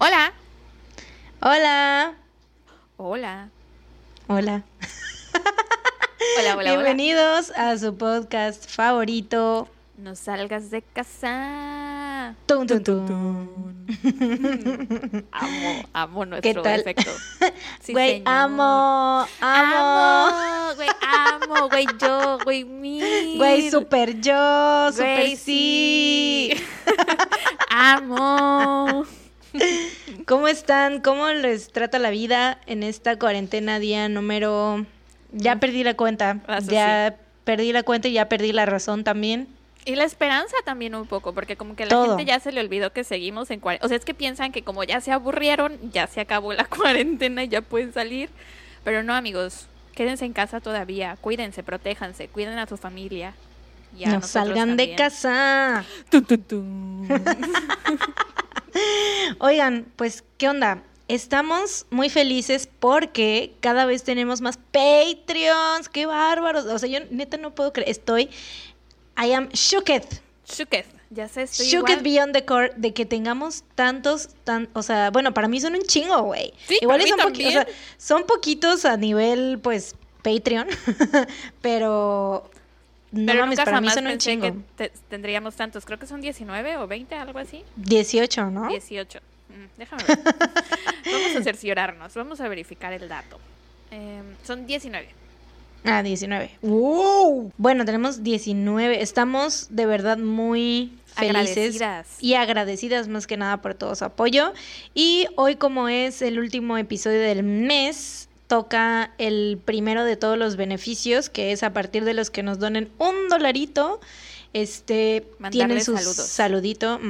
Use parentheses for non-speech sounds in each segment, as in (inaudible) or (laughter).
Hola. Hola. Hola. Hola. Hola, hola, Bienvenidos a su podcast favorito. No salgas de casa. Tun, tun, tun. Amo, amo nuestro ¿Qué tal? efecto. (laughs) Sí, Güey, señor. amo, amo. Amo, güey, amo, güey, yo, güey, mil. Güey, super yo, super Güey, sí. (laughs) Amo. (laughs) ¿Cómo están? ¿Cómo les trata la vida en esta cuarentena día número... Ya perdí la cuenta. Ah, eso ya perdí la cuenta y ya perdí la razón también. Y la esperanza también un poco, porque como que la Todo. gente ya se le olvidó que seguimos en cuarentena. O sea, es que piensan que como ya se aburrieron, ya se acabó la (laughs) cuarentena y ya pueden salir. Pero no, amigos, quédense en casa todavía. Cuídense, protéjanse, cuiden a su familia. Y a no salgan de casa. Tun, tun, tun. (laughs) Oigan, pues, ¿qué onda? Estamos muy felices porque cada vez tenemos más Patreons. ¡Qué bárbaros! O sea, yo neta no puedo creer. Estoy. I am shooked. Shooketh, ya sé, estoy Shooked igual. beyond the core de que tengamos tantos, tan, o sea, bueno, para mí son un chingo, güey. Sí, Igual son, poqui- o sea, son poquitos a nivel, pues, Patreon, (laughs) pero no Pero mames, nunca para mí son un pensé chingo. que te- tendríamos tantos. Creo que son 19 o 20, algo así. 18, ¿no? 18. Mm, déjame ver. (laughs) vamos a cerciorarnos. Vamos a verificar el dato. Em, son 19. Ah, 19. ¡Wow! Bueno, tenemos 19. Estamos de verdad muy felices Agradecidas. y agradecidas más que nada por todo su apoyo. Y hoy como es el último episodio del mes, toca el primero de todos los beneficios, que es a partir de los que nos donen un dolarito. Este tienen Mandarles su saludos. saludito.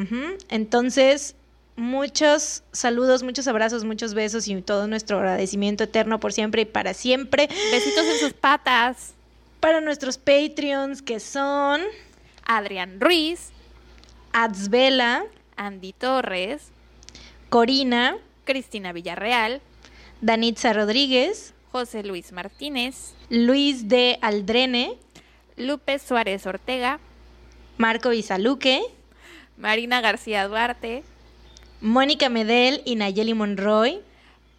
Entonces, muchos saludos, muchos abrazos, muchos besos y todo nuestro agradecimiento eterno por siempre y para siempre Besitos en sus patas. para nuestros Patreons que son Adrián Ruiz, Adsvela, Andy Torres, Corina, Cristina Villarreal, Danitza Rodríguez, José Luis Martínez, Luis de Aldrene, Lupe Suárez Ortega, Marco Isaluque, Marina García Duarte, Mónica Medel y Nayeli Monroy,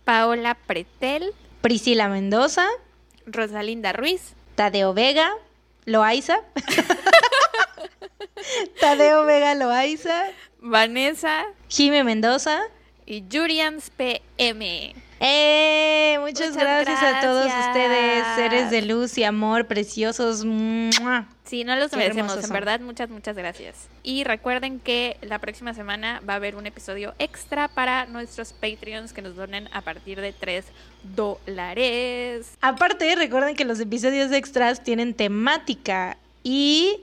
Paola Pretel, Priscila Mendoza, Rosalinda Ruiz, Tadeo Vega, Loaiza, (laughs) Tadeo Vega Loaiza, Vanessa Jime Mendoza. y Jurians PM. ¡Eh! Muchas, Muchas gracias, a todos ustedes, seres de luz y amor, preciosos. ¡Mua! Sí, no los merecemos, en verdad, muchas, muchas gracias. Y recuerden que la próxima semana va a haber un episodio extra para nuestros Patreons que nos donen a partir de 3 dólares. Aparte, recuerden que los episodios extras tienen temática y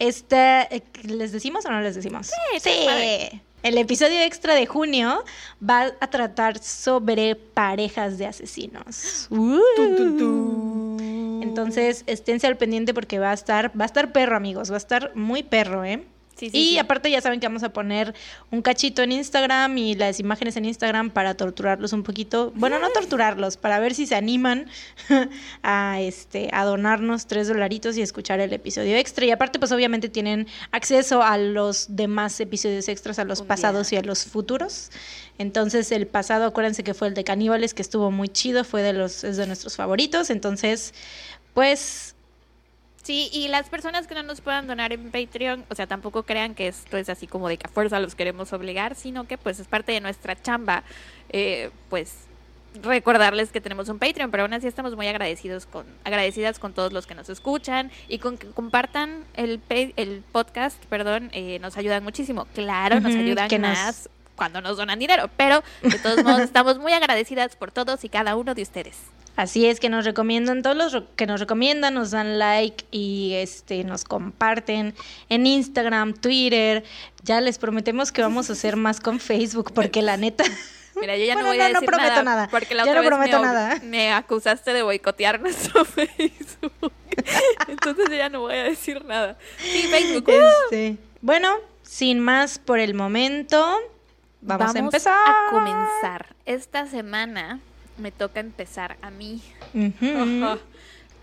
esta, eh, ¿les decimos o no les decimos? Sí, padre. El episodio extra de junio va a tratar sobre parejas de asesinos. Uh. Entonces, esténse al pendiente porque va a estar, va a estar perro, amigos, va a estar muy perro, ¿eh? Sí, sí, y sí. aparte ya saben que vamos a poner un cachito en Instagram y las imágenes en Instagram para torturarlos un poquito. Bueno, no torturarlos, para ver si se animan (laughs) a este a donarnos tres dolaritos y escuchar el episodio extra. Y aparte, pues obviamente tienen acceso a los demás episodios extras, a los Un pasados día. y a los futuros. Entonces, el pasado, acuérdense que fue el de caníbales, que estuvo muy chido, fue de los, es de nuestros favoritos. Entonces, pues Sí, y las personas que no nos puedan donar en Patreon, o sea, tampoco crean que esto es así como de que a fuerza los queremos obligar, sino que pues es parte de nuestra chamba, eh, pues recordarles que tenemos un Patreon, pero aún así estamos muy agradecidos con, agradecidas con todos los que nos escuchan y con que compartan el, el podcast, perdón, eh, nos ayudan muchísimo. Claro, nos ayudan que nos- más cuando nos donan dinero, pero de todos modos (laughs) estamos muy agradecidas por todos y cada uno de ustedes. Así es que nos recomiendan, todos los que nos recomiendan nos dan like y este nos comparten en Instagram, Twitter. Ya les prometemos que vamos a hacer más con Facebook porque la neta (laughs) Mira, yo ya Bueno, no voy no, a no decir prometo nada, nada. porque la Ya otra no vez prometo me, nada. (laughs) me acusaste de boicotear (laughs) nuestro Facebook. Entonces yo ya no voy a decir nada. Sí, Facebook. este, bueno, sin más por el momento, vamos, a empezar. a comenzar. Esta semana me toca empezar a mí. (laughs)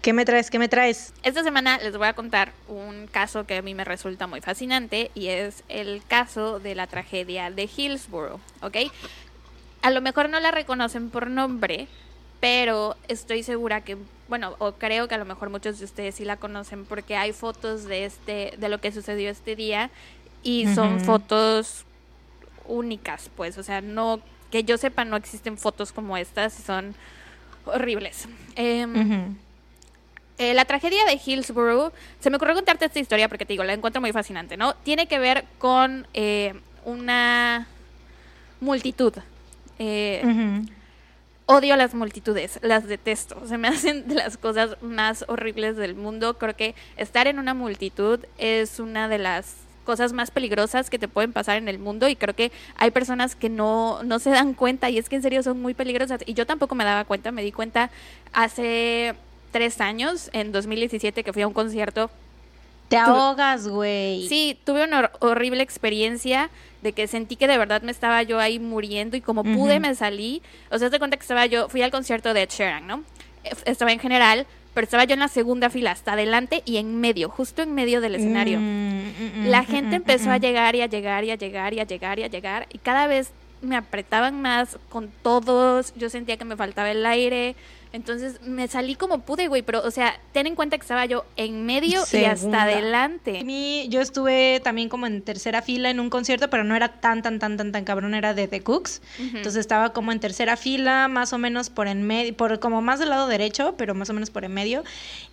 ¿Qué me traes? ¿Qué me traes? Esta semana les voy a contar un caso que a mí me resulta muy fascinante y es el caso de la tragedia de Hillsborough, ¿ok? A lo mejor no la reconocen por nombre, pero estoy segura que, bueno, o creo que a lo mejor muchos de ustedes sí la conocen porque hay fotos de este, de lo que sucedió este día y son fotos únicas, pues, o sea, no, que yo sepa, no existen fotos como estas y son horribles. Em, eh, la tragedia de Hillsborough, se me ocurrió contarte esta historia porque te digo, la encuentro muy fascinante, ¿no? Tiene que ver con eh, una multitud. Eh, Ujú. Odio las multitudes, las detesto. Se me (laughs) hacen de las cosas más horribles del mundo. Creo que estar en una multitud es una de las cosas más peligrosas que te pueden pasar en el mundo y creo que hay personas que no, no se dan cuenta y es que en serio son muy peligrosas y yo tampoco me daba cuenta, me di cuenta hace tres años, en 2017, que fui a un concierto Te ahogas, güey. Sí, tuve una hor- horrible experiencia de que sentí que de verdad me estaba yo ahí muriendo y como pude me salí. O sea, te cuenta que estaba yo, fui al concierto de Ed Sheeran, ¿no? Estaba en general, pero estaba yo en la segunda fila, hasta adelante y en medio, justo en medio del escenario. Mm, mm, mm, La gente mm, empezó a llegar y a llegar y a llegar y a llegar y a llegar y cada vez me apretaban más con todos, yo sentía que me faltaba el aire, entonces me salí como pude, güey, pero o sea, ten en cuenta que estaba yo en medio y hasta Segunda. adelante. Yo estuve también como en tercera fila en un concierto, pero no era tan, tan, tan, tan, tan cabrón, era de The Cooks. Entonces estaba como en tercera fila, más o menos por en medio, por como más del lado derecho, pero más o menos por en medio.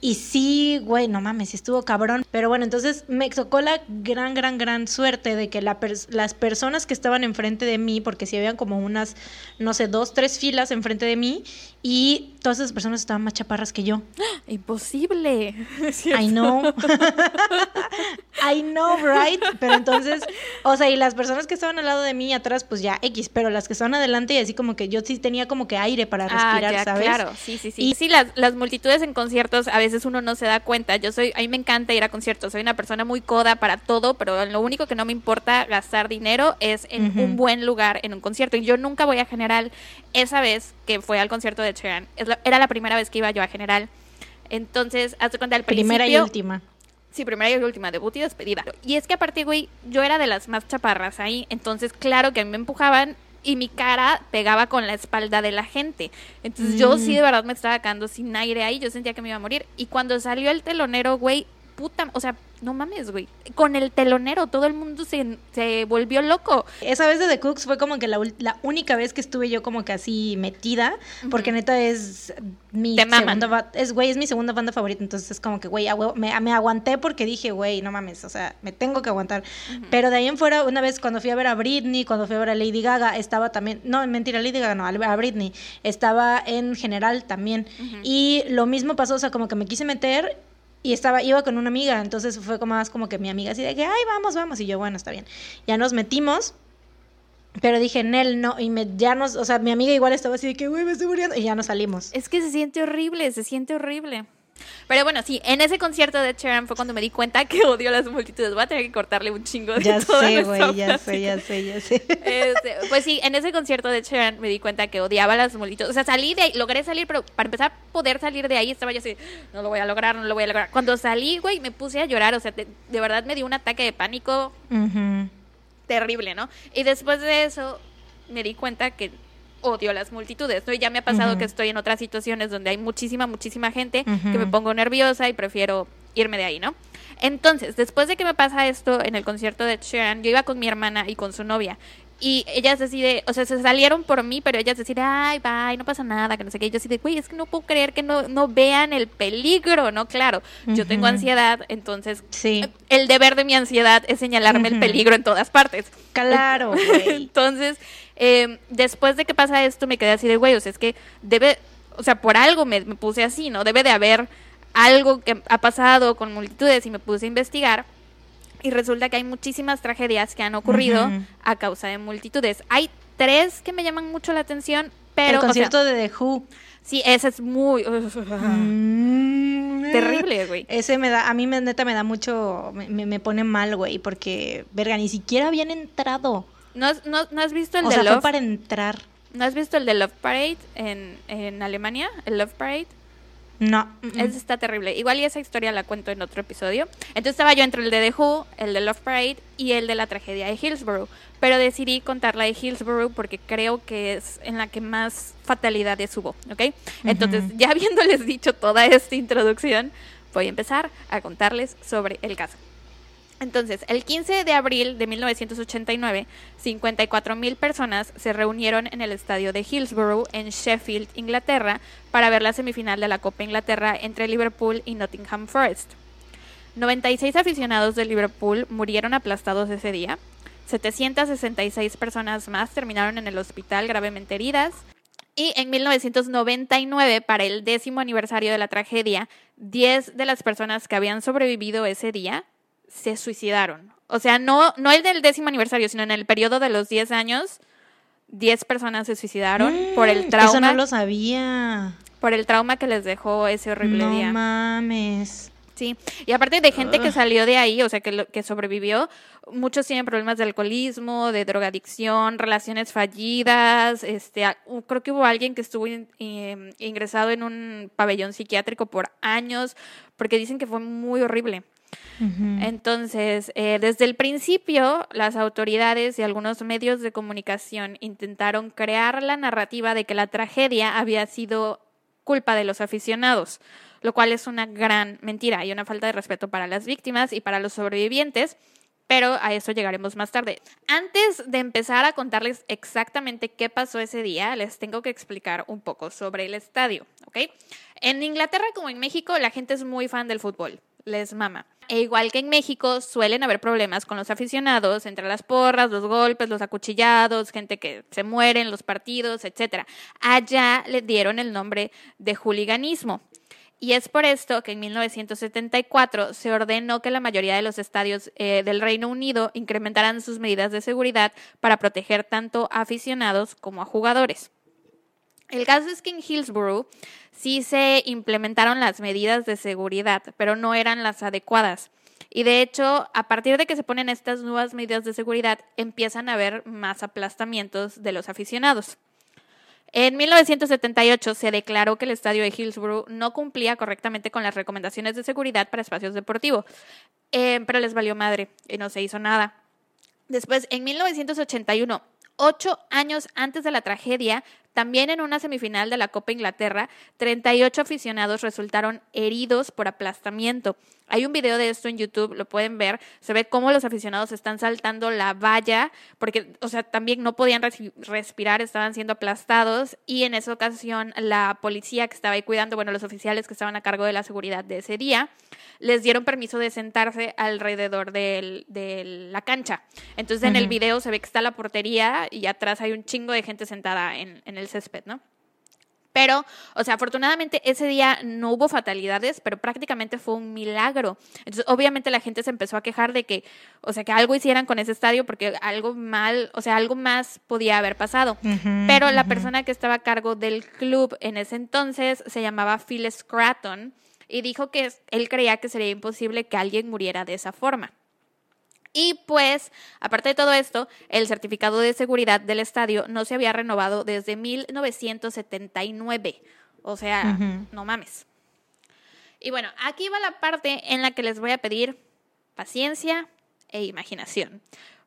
Y sí, güey, no mames, sí estuvo cabrón. Pero bueno, entonces me tocó la gran, gran, gran suerte de que la pers- las personas que estaban enfrente de mí, porque sí habían como unas, no sé, dos, tres filas enfrente de mí, y todas esas personas estaban más chaparras que yo. (gasps) Imposible. (laughs) I know. (laughs) I know, right? Pero entonces, o sea, y las personas que estaban al lado de mí atrás, pues ya X, pero las que estaban adelante y así como que yo sí tenía como que aire para respirar, ah, ya, ¿sabes? Claro, sí, sí, sí. Y- sí, las, las multitudes en conciertos a veces uno no se da cuenta. Yo soy, a mí me encanta ir a conciertos. Soy una persona muy coda para todo, pero lo único que no me importa gastar dinero es en un buen lugar en un concierto. Y yo nunca voy a General. Esa vez que fue al concierto de Cheran, era la primera vez que iba yo a General. Entonces, hazte cuenta al Primera y principio- última. Sí, primera y última, debut y despedida. Y es que aparte, güey, yo era de las más chaparras ahí, entonces claro que a mí me empujaban y mi cara pegaba con la espalda de la gente. Entonces yo sí Mm. de verdad me estaba quedando sin aire ahí, yo sentía que me iba a morir. Y cuando salió el telonero, güey, puta, o sea, no mames, güey. Con el telonero todo el mundo se, se volvió loco. Esa vez de The Cooks fue como que la, la única vez que estuve yo como que así metida, porque neta es mi segunda es güey, es mi segunda banda favorita, entonces es como que güey, me, me aguanté porque dije, güey, no mames, o sea, me tengo que aguantar. Pero de ahí en fuera, una vez cuando fui a ver a Britney, cuando fui a ver a Lady Gaga, estaba también, no, mentira, Lady Gaga no, a Britney, estaba en general también. Y lo mismo pasó, o sea, como que me quise meter y estaba, iba con una amiga, entonces fue como más como que mi amiga así de que, ay, vamos, vamos, y yo, bueno, está bien. Ya nos metimos, pero dije, Nel, no, y me, ya nos, o sea, mi amiga igual estaba así de que, güey, me estoy muriendo, y ya nos salimos. Es que se siente horrible, se siente horrible. Pero bueno, sí, en ese concierto de Cheran fue cuando me di cuenta que (laughs) odio las multitudes. Voy a tener que cortarle un chingo de Ya sé, güey, ya sé, ya sé, ya sé. (laughs) Este, pues sí, en ese concierto de Cheran me di cuenta que odiaba las multitudes. O sea, salí de ahí, logré salir, pero para empezar a poder salir de ahí estaba yo así, no lo voy a lograr, no lo voy a lograr. Cuando salí, güey, me puse a llorar. O sea, de, de verdad me dio un ataque de pánico Ujú. terrible, ¿no? Y después de eso me di cuenta que odio las multitudes, ¿no? Y ya me ha pasado que estoy en otras situaciones donde hay muchísima, muchísima gente que me pongo nerviosa y prefiero irme de ahí, ¿no? Entonces, después de que me pasa esto en el concierto de Sharon, yo iba con mi hermana y con su novia. Y ellas así de, o sea, se salieron por mí, pero ellas decían, ay, bye, no pasa nada, que no sé qué. Y yo así de, güey, es que no puedo creer que no, no vean el peligro, ¿no? Claro, yo tengo ansiedad, entonces Sí, el deber de mi ansiedad es señalarme el peligro en todas partes. claro. (laughs) Entonces, eh, después de que pasa esto, me quedé así de, güey, o sea, es que debe, o sea, por algo me, me puse así, ¿no? Debe de haber algo que ha pasado con multitudes y me puse a investigar. Y resulta que hay muchísimas tragedias que han ocurrido a causa de multitudes. Hay tres que me llaman mucho la atención, pero... el o sea, concierto de The Who. sí, ese es muy... (laughs) Mm, terrible, güey. Ese me da, a mí me, neta me da mucho, me pone mal, güey, porque, verga, ni siquiera habían entrado. ¿No has, no, no has visto el o de sea, Love? fue para entrar. ¿No has visto el de Love Parade en, en Alemania? ¿El Love Parade? No. Esa está terrible. Igual y esa historia la cuento en otro episodio. Entonces estaba yo entre el de The Who, el de Love Parade y el de la tragedia de Hillsborough. Pero decidí contar la de Hillsborough porque creo que es en la que más fatalidades hubo, ¿ok? Entonces, ya (laughs) habiéndoles dicho toda esta introducción, voy a empezar a contarles sobre el caso. Entonces, el 15 de abril de 1989, 54 mil personas se reunieron en el estadio de Hillsborough en Sheffield, Inglaterra, para ver la semifinal de la Copa Inglaterra entre Liverpool y Nottingham Forest. 96 aficionados de Liverpool murieron aplastados ese día. 766 personas más terminaron en el hospital gravemente heridas. Y en 1999, para el décimo aniversario de la tragedia, 10 de las personas que habían sobrevivido ese día se suicidaron. O sea, no, no el del décimo aniversario, sino en el periodo de los 10 años, 10 personas se suicidaron por el Mm, trauma. Eso no lo sabía. Por el trauma que les dejó ese horrible no día. mames. Sí, y aparte de gente que salió de ahí, o sea, que, lo- que sobrevivió, muchos tienen problemas de alcoholismo, de drogadicción, relaciones fallidas, este, creo que hubo alguien que estuvo in- ingresado en un pabellón psiquiátrico por años, porque dicen que fue muy horrible. Entonces, eh, desde el principio, las autoridades y algunos medios de comunicación intentaron crear la narrativa de que la tragedia había sido culpa de los aficionados, lo cual es una gran mentira y una falta de respeto para las víctimas y para los sobrevivientes. Pero a eso llegaremos más tarde. Antes de empezar a contarles exactamente qué pasó ese día, les tengo que explicar un poco sobre el estadio, ¿ok? En Inglaterra como en México, la gente es muy fan del fútbol, les mama. E igual que en México, suelen haber problemas con los aficionados, entre las porras, los golpes, los acuchillados, gente que se muere en los partidos, etc. Allá le dieron el nombre de hooliganismo. Y es por esto que en 1974 se ordenó que la mayoría de los estadios eh, del Reino Unido incrementaran sus medidas de seguridad para proteger tanto a aficionados como a jugadores. El caso es que en Hillsborough sí se implementaron las medidas de seguridad, pero no eran las adecuadas. Y de hecho, a partir de que se ponen estas nuevas medidas de seguridad, empiezan a haber más aplastamientos de los aficionados. En 1978 se declaró que el estadio de Hillsborough no cumplía correctamente con las recomendaciones de seguridad para espacios deportivos, Eh, pero les valió madre y no se hizo nada. Después, en 1981, ocho años antes de la tragedia, también en una semifinal de la Copa Inglaterra, 38 aficionados resultaron heridos por aplastamiento. Hay un video de esto en YouTube, lo pueden ver. Se ve cómo los aficionados están saltando la valla, porque, o sea, también no podían respirar, estaban siendo aplastados. Y en esa ocasión, la policía que estaba ahí cuidando, bueno, los oficiales que estaban a cargo de la seguridad de ese día, les dieron permiso de sentarse alrededor del- de la cancha. Entonces, en el video se ve que está la portería y atrás hay un chingo de gente sentada en, en el césped, ¿no? Pero, o sea, afortunadamente ese día no hubo fatalidades, pero prácticamente fue un milagro. Entonces, obviamente la gente se empezó a quejar de que, o sea, que algo hicieran con ese estadio porque algo mal, o sea, algo más podía haber pasado. Pero la persona que estaba a cargo del club en ese entonces se llamaba Phil Scratton y dijo que él creía que sería imposible que alguien muriera de esa forma. Y pues, aparte de todo esto, el certificado de seguridad del estadio no se había renovado desde 1979. O sea, no mames. Y bueno, aquí va la parte en la que les voy a pedir paciencia e imaginación.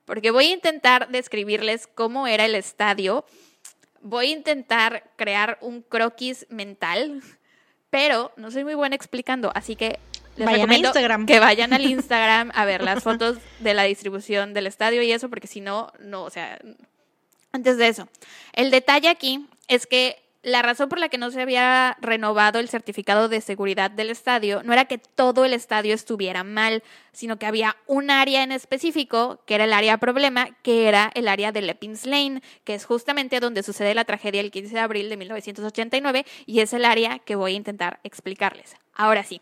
Porque voy a intentar describirles cómo era el estadio. Voy a intentar crear un croquis mental, pero no soy muy buena explicando, así que les Vayan a recomiendo Instagram. que vayan al Instagram a ver las fotos de la distribución del estadio y eso, porque si no, no, o sea, antes de eso, el detalle aquí es que la razón por la que no se había renovado el certificado de seguridad del estadio no era que todo el estadio estuviera mal, sino que había un área en específico, que era el área problema, que era el área de Leppins Lane, que es justamente donde sucede la tragedia el 15 de abril de 1989 y es el área que voy a intentar explicarles. Ahora sí.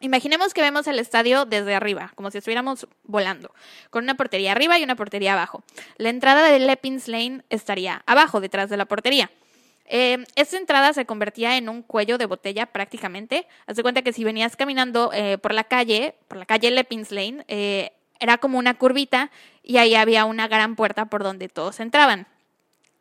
Imaginemos que vemos el estadio desde arriba, como si estuviéramos volando, con una portería arriba y una portería abajo. La entrada de Leppins Lane estaría abajo, detrás de la portería. Eh, esta entrada se convertía en un cuello de botella prácticamente. Haz de cuenta que si venías caminando eh, por la calle, por la calle Leppins Lane, eh, era como una curvita y ahí había una gran puerta por donde todos entraban.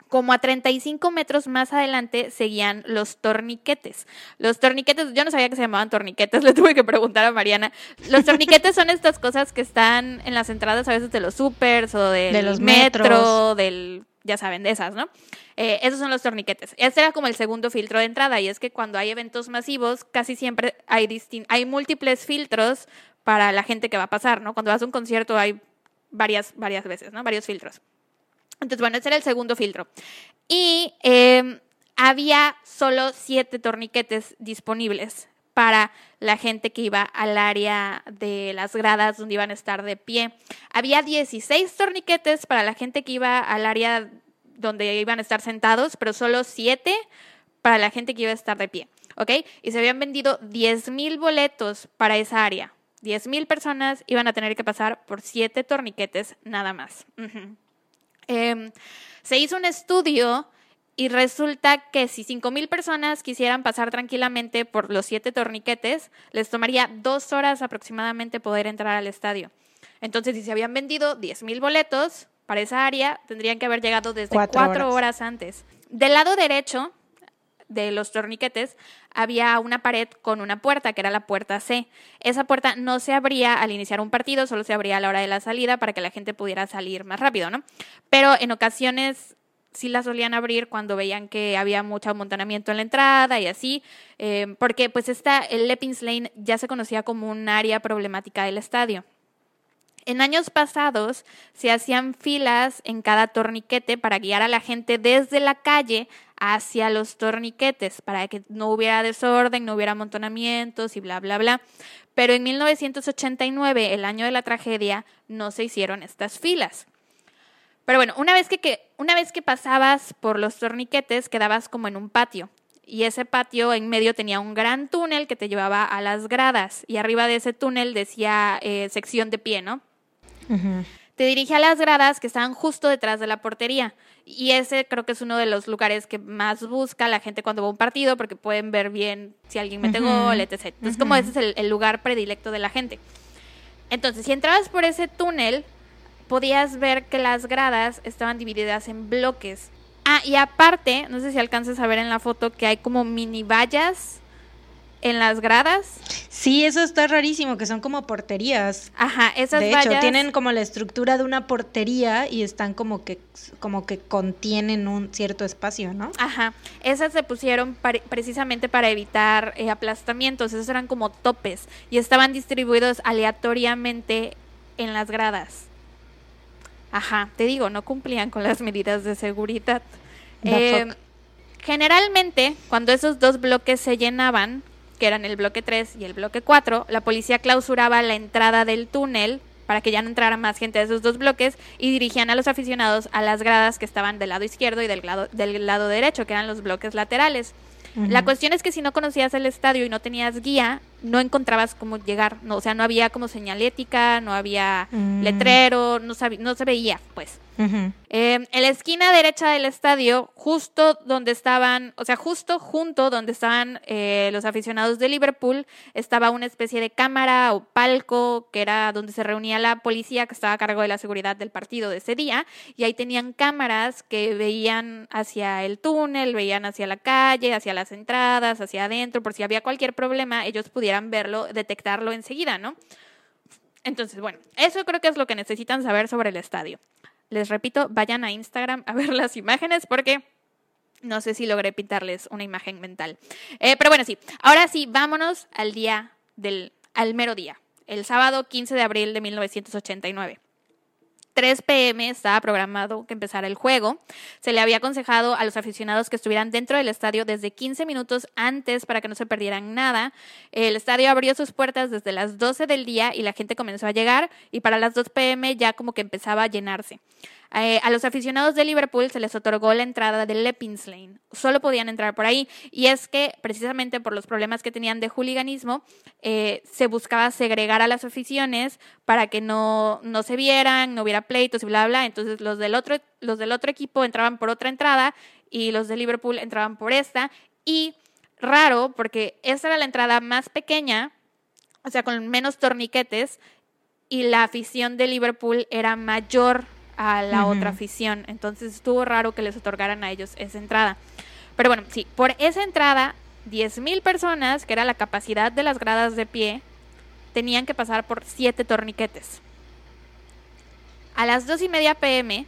Como a 35 metros más adelante seguían los torniquetes. Los torniquetes, yo no sabía que se llamaban torniquetes, (laughs) le tuve que preguntar a Mariana. Los torniquetes son estas cosas que están en las entradas a veces de los supers o del De los metro, metros. del, ya saben, de esas, ¿no? Eh, esos son los torniquetes. Este era como el segundo filtro de entrada y es que cuando hay eventos masivos casi siempre hay, distin- hay múltiples filtros para la gente que va a pasar, ¿no? Cuando vas a un concierto hay varias, varias veces, ¿no? Varios filtros. Entonces, bueno, ese era el segundo filtro. Y eh, había solo siete torniquetes disponibles para la gente que iba al área de las gradas donde iban a estar de pie. Había 16 torniquetes para la gente que iba al área donde iban a estar sentados, pero solo siete para la gente que iba a estar de pie. ¿Ok? Y se habían vendido 10 mil boletos para esa área. 10 mil personas iban a tener que pasar por siete torniquetes nada más. Ujú. Eh, se hizo un estudio y resulta que si 5 mil personas quisieran pasar tranquilamente por los siete torniquetes, les tomaría dos horas aproximadamente poder entrar al estadio. Entonces, si se habían vendido 10 mil boletos para esa área, tendrían que haber llegado desde Cuatro cuatro, horas. horas antes. Del lado derecho de los torniquetes había una pared con una puerta, que era la puerta C. Esa puerta no se abría al iniciar un partido, solo se abría a la hora de la salida para que la gente pudiera salir más rápido, ¿no? Pero en ocasiones sí la solían abrir cuando veían que había mucho amontonamiento en la entrada y así, eh, porque pues esta, el Leppings Lane ya se conocía como un área problemática del estadio. En años pasados se hacían filas en cada torniquete para guiar a la gente desde la calle hacia los torniquetes, para que no hubiera desorden, no hubiera amontonamientos y bla, bla, bla. Pero en 1989, el año de la tragedia, no se hicieron estas filas. Pero bueno, una vez que, que- una vez que pasabas por los torniquetes, quedabas como en un patio. Y ese patio en medio tenía un gran túnel que te llevaba a las gradas. Y arriba de ese túnel decía eh, sección de pie, ¿no? Te dirige a las gradas que estaban justo detrás de la portería. Y ese creo que es uno de los lugares que más busca la gente cuando va a un partido, porque pueden ver bien si alguien mete Ujú. gol, etc. Entonces, como ese es el, el lugar predilecto de la gente. Entonces, si entrabas por ese túnel, podías ver que las gradas estaban divididas en bloques. Ah, y aparte, no sé si alcanzas a ver en la foto que hay como mini vallas en las gradas. Sí, eso está rarísimo, que son como porterías. Ajá, esas de hecho, tienen como la estructura de una portería y están como que, como que contienen un cierto espacio, ¿no? Ajá, esas se pusieron precisamente para evitar eh, aplastamientos, esos eran como topes y estaban distribuidos aleatoriamente en las gradas. Ajá, te digo, no cumplían con las medidas de seguridad. Eh, generalmente, cuando esos dos bloques se llenaban, que eran el bloque 3 y el bloque 4, la policía clausuraba la entrada del túnel para que ya no entrara más gente de esos dos bloques y dirigían a los aficionados a las gradas que estaban del lado izquierdo y del lado, del lado derecho, que eran los bloques laterales. La cuestión es que si no conocías el estadio y no tenías guía, no encontrabas cómo llegar, no, o sea, no había como señalética, no había Mm. letrero, no, no se veía, pues. Eh, en la esquina derecha del estadio, justo donde estaban, o sea, justo junto donde estaban eh, los aficionados de Liverpool, estaba una especie de cámara o palco que era donde se reunía la policía que estaba a cargo de la seguridad del partido de ese día, y ahí tenían cámaras que veían hacia el túnel, veían hacia la calle, hacia las entradas, hacia adentro, por si había cualquier problema, ellos pudieran verlo, detectarlo enseguida, ¿no? Entonces, bueno, eso creo que es lo que necesitan saber sobre el estadio. Les repito, vayan a Instagram a ver las imágenes porque no sé si logré pintarles una imagen mental. Eh, pero bueno, sí. Ahora sí, vámonos al día del, al mero día, el sábado 15 de abril de 1989. 3 pm estaba programado que empezara el juego. Se le había aconsejado a los aficionados que estuvieran dentro del estadio desde 15 minutos antes para que no se perdieran nada. El estadio abrió sus puertas desde las 12 del día y la gente comenzó a llegar y para las 2 pm ya como que empezaba a llenarse. Eh, a los aficionados de Liverpool se les otorgó la entrada del Leppings Lane. Solo podían entrar por ahí. Y es que, precisamente por los problemas que tenían de hooliganismo, eh, se buscaba segregar a las aficiones para que no, no se vieran, no hubiera pleitos y bla, bla. Entonces, los del, otro, los del otro equipo entraban por otra entrada y los de Liverpool entraban por esta. Y raro, porque esta era la entrada más pequeña, o sea, con menos torniquetes, y la afición de Liverpool era mayor a la otra afición. Entonces estuvo raro que les otorgaran a ellos esa entrada. Pero bueno, sí, por esa entrada, 10.000 personas, que era la capacidad de las gradas de pie, tenían que pasar por siete torniquetes. A las 2 y media pm,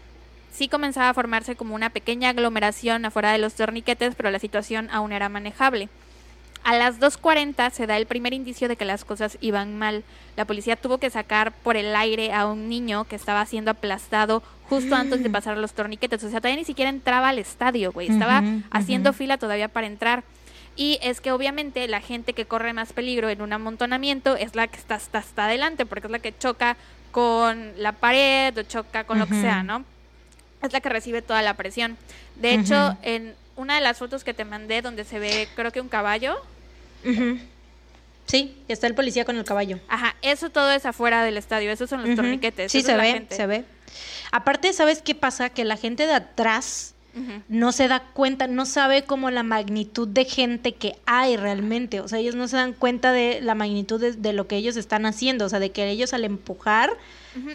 sí comenzaba a formarse como una pequeña aglomeración afuera de los torniquetes, pero la situación aún era manejable. A las 2.40 se da el primer indicio de que las cosas iban mal. La policía tuvo que sacar por el aire a un niño que estaba siendo aplastado justo antes de pasar los torniquetes. O sea, todavía ni siquiera entraba al estadio, güey. Estaba haciendo fila todavía para entrar. Y es que obviamente la gente que corre más peligro en un amontonamiento es la que está hasta, hasta adelante, porque es la que choca con la pared o choca con lo que sea, ¿no? Es la que recibe toda la presión. De hecho, en una de las fotos que te mandé donde se ve, creo que un caballo, Sí, está el policía con el caballo. Ajá, eso todo es afuera del estadio, esos son los torniquetes. Sí, se ve, se ve. Aparte, ¿sabes qué pasa? Que la gente de atrás no se da cuenta, no sabe como la magnitud de gente que hay realmente. O sea, ellos no se dan cuenta de la magnitud de, lo que ellos están haciendo. O sea, de que ellos al empujar.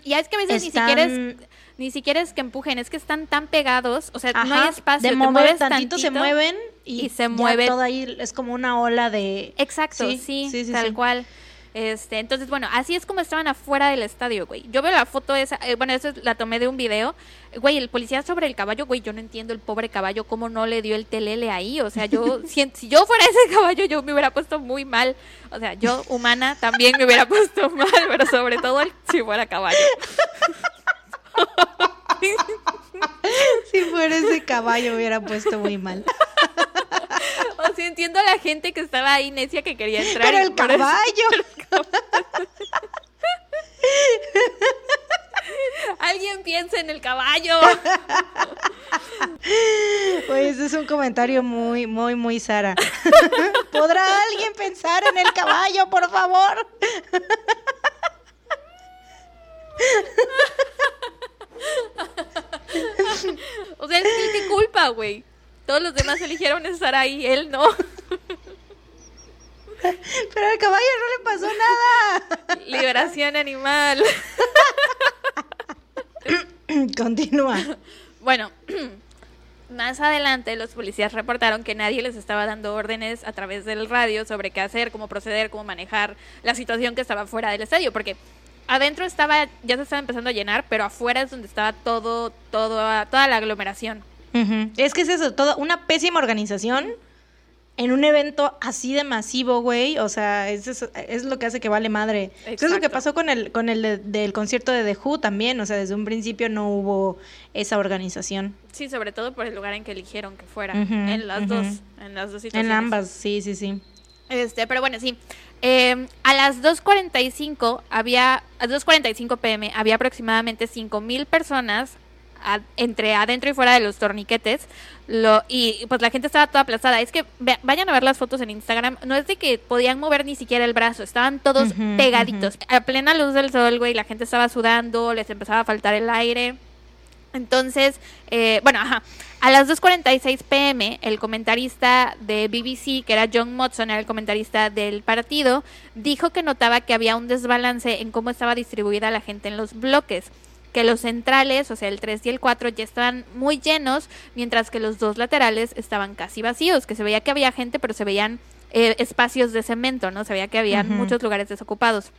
Y es que a veces ni siquiera es ni siquiera es que empujen, es que están tan pegados, o sea, no hay espacio. De mover tantito, se mueven y, se mueve. Todo ahí es como una ola de. Exacto, sí, tal cual. Este, entonces, bueno, así es como estaban afuera del estadio, güey. Yo veo la foto esa, eh, bueno, esa la tomé de un video. Güey, el policía sobre el caballo, güey, yo no entiendo el pobre caballo cómo no le dio el telele ahí. O sea, yo, (laughs) si, si, yo fuera ese caballo, yo me hubiera puesto muy mal. O sea, yo, humana, también me hubiera puesto (laughs) mal, pero sobre todo si fuera caballo. (laughs) si fuera ese caballo hubiera puesto muy mal. O sea, entiendo a la gente que estaba ahí necia que quería entrar. Pero (laughs) el caballo. Alguien piensa en el caballo. Pues ese es un comentario muy, muy, muy Sara. (laughs) ¿Podrá alguien pensar en el caballo, por favor? (laughs) o sea, es qué culpa, güey. Todos los demás eligieron estar ahí, él no. (laughs) Pero al caballo no le pasó nada. Liberación animal. (laughs) Continúa. Bueno, (clears throat) más adelante los policías reportaron que nadie les estaba dando órdenes a través del radio sobre qué hacer, cómo proceder, cómo manejar la situación que estaba fuera del estadio, porque adentro estaba, ya se estaba empezando a llenar, pero afuera es donde estaba todo, todo, toda la aglomeración. Es que es eso, toda una pésima organización en un evento así de masivo, güey. O sea, es, es lo que hace que vale madre. Eso es lo que pasó con el, con el del concierto de The Who también. O sea, desde un principio no hubo esa organización. Sí, sobre todo por el lugar en que eligieron que fuera. en las dos, en las dos situaciones. En ambas, sí, sí, sí. Este, pero bueno, sí. Em, a las 2.45 había, a 2.45 pm había aproximadamente 5.000 personas entre adentro y fuera de los torniquetes. Lo, y pues la gente estaba toda aplastada. Es que vayan a ver las fotos en Instagram. No es de que podían mover ni siquiera el brazo. Estaban todos pegaditos. A plena luz del sol, güey. La gente estaba sudando. Les empezaba a faltar el aire. Entonces, eh, bueno, ajá. A las 2.46 pm, el comentarista de BBC, que era John Motson, era el comentarista del partido, dijo que notaba que había un desbalance en cómo estaba distribuida la gente en los bloques que los centrales, o sea, el 3 y el 4 ya estaban muy llenos, mientras que los dos laterales estaban casi vacíos, que se veía que había gente, pero se veían eh, espacios de cemento, ¿no? Se veía que había muchos lugares desocupados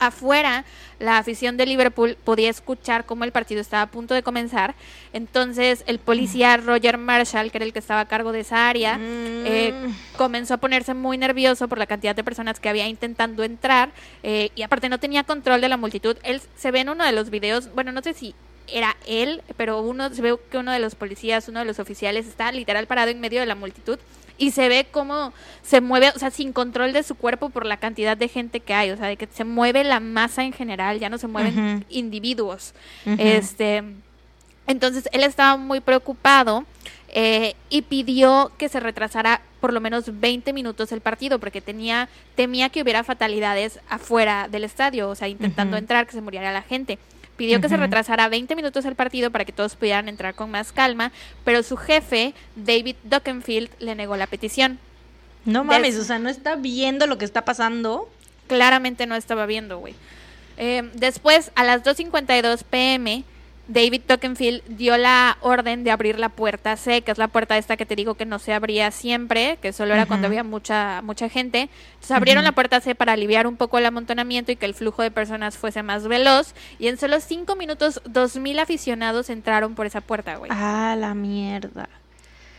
afuera la afición de Liverpool podía escuchar cómo el partido estaba a punto de comenzar. Entonces el policía Roger Marshall, que era el que estaba a cargo de esa área, eh, mm. comenzó a ponerse muy nervioso por la cantidad de personas que había intentando entrar eh, y aparte no tenía control de la multitud. Él se ve en uno de los videos, bueno, no sé si era él, pero uno se ve que uno de los policías, uno de los oficiales está literal parado en medio de la multitud y se ve cómo se mueve, o sea, sin control de su cuerpo por la cantidad de gente que hay, o sea, de que se mueve la masa en general, ya no se mueven individuos. Este, entonces él estaba muy preocupado eh, y pidió que se retrasara por lo menos 20 minutos el partido porque tenía temía que hubiera fatalidades afuera del estadio, o sea, intentando entrar, que se muriera la gente. Pidió que se retrasara 20 minutos el partido para que todos pudieran entrar con más calma, pero su jefe, David Duckenfield, le negó la petición. No mames, o sea, no está viendo lo que está pasando. Claramente no estaba viendo, güey. Eh, después, a las 2.52 pm, David Tockenfield dio la orden de abrir la puerta C, que es la puerta esta que te digo que no se abría siempre, que solo era cuando había mucha mucha gente. Entonces abrieron la puerta C para aliviar un poco el amontonamiento y que el flujo de personas fuese más veloz. Y en solo cinco minutos, dos mil aficionados entraron por esa puerta, güey. Ah, la mierda.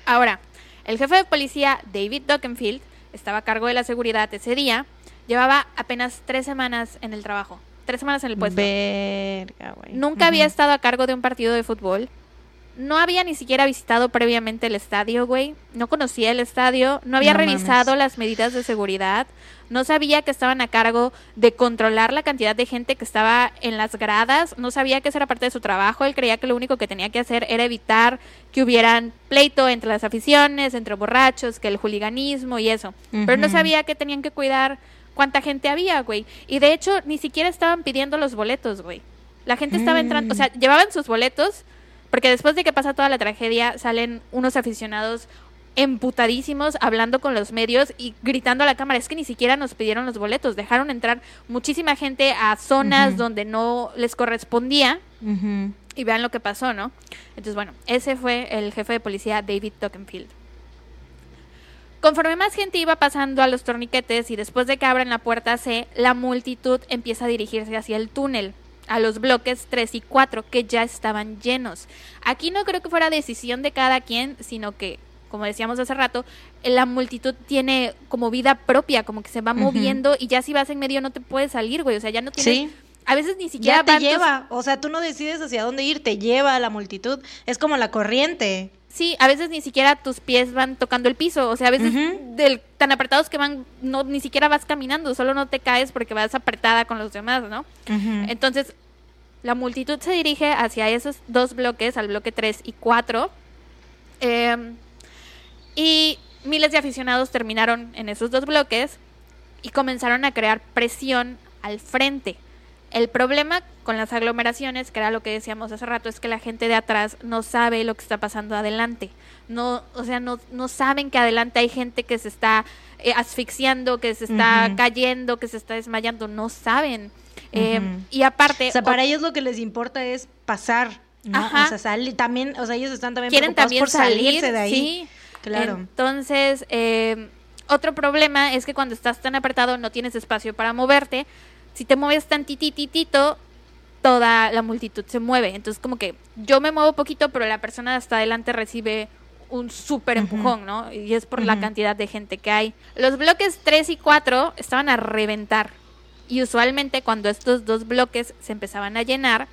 Ahora, el jefe de policía, David Dockenfield, estaba a cargo de la seguridad ese día. Llevaba apenas tres semanas en el trabajo. Tres semanas en el puesto. Verga, güey. Nunca había estado a cargo de un partido de fútbol. No había ni siquiera visitado previamente el estadio, güey. No conocía el estadio. No había No revisado mames. las medidas de seguridad. No sabía que estaban a cargo de controlar la cantidad de gente que estaba en las gradas. No sabía que eso era parte de su trabajo. Él creía que lo único que tenía que hacer era evitar que hubieran pleito entre las aficiones, entre borrachos, que el juliganismo y eso. Pero no sabía que tenían que cuidar cuánta gente había, güey. Y de hecho, ni siquiera estaban pidiendo los boletos, güey. La gente estaba entrando, o sea, llevaban sus boletos, porque después de que pasa toda la tragedia, salen unos aficionados emputadísimos hablando con los medios y gritando a la cámara, es que ni siquiera nos pidieron los boletos, dejaron entrar muchísima gente a zonas donde no les correspondía y vean lo que pasó, ¿no? Entonces, bueno, ese fue el jefe de policía David Tockenfield. Conforme más gente iba pasando a los torniquetes y después de que abren la puerta C, la multitud empieza a dirigirse hacia el túnel, a los bloques 3 y 4 que ya estaban llenos. Aquí no creo que fuera decisión de cada quien, sino que, como decíamos hace rato, la multitud tiene como vida propia, como que se va moviendo y ya si vas en medio no te puedes salir, güey, o sea, ya no tienes... Sí. A veces ni siquiera Ya te van tus- lleva. O sea, tú no decides hacia dónde ir, te lleva a la multitud. Es como la corriente. Sí, a veces ni siquiera tus pies van tocando el piso, o sea, a veces del, tan apretados que van, no ni siquiera vas caminando, solo no te caes porque vas apretada con los demás, ¿no? Entonces, la multitud se dirige hacia esos dos bloques, al bloque 3 y 4, eh, y miles de aficionados terminaron en esos dos bloques y comenzaron a crear presión al frente. El problema con las aglomeraciones, que era lo que decíamos hace rato, es que la gente de atrás no sabe lo que está pasando adelante. No, o sea, no, no saben que adelante hay gente que se está eh, asfixiando, que se está cayendo, que se está desmayando. No saben. Eh. Y aparte, O sea, para o- ellos lo que les importa es pasar. ¿no? Ajá. O sea, salir también, o sea, ellos están también quieren preocupados también por salirse salir de ahí. sí. Claro. Entonces, eh, otro problema es que cuando estás tan apretado no tienes espacio para moverte. Si te mueves tantititito, toda la multitud se mueve. Entonces, como que yo me muevo poquito, pero la persona de hasta adelante recibe un súper empujón, ¿no? Y es por la cantidad de gente que hay. Los bloques 3 y 4 estaban a reventar. Y usualmente cuando estos dos bloques se empezaban a llenar,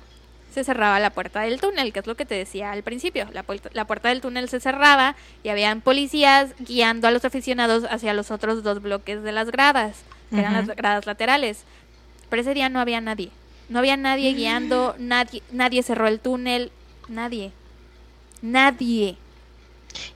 se cerraba la puerta del túnel, que es lo que te decía al principio. La, puerta- la puerta del túnel se cerraba y habían policías guiando a los aficionados hacia los otros dos bloques de las gradas, que eran las gradas laterales. Pero ese día no había nadie. No había nadie guiando, nadie, nadie cerró el túnel, nadie. Nadie.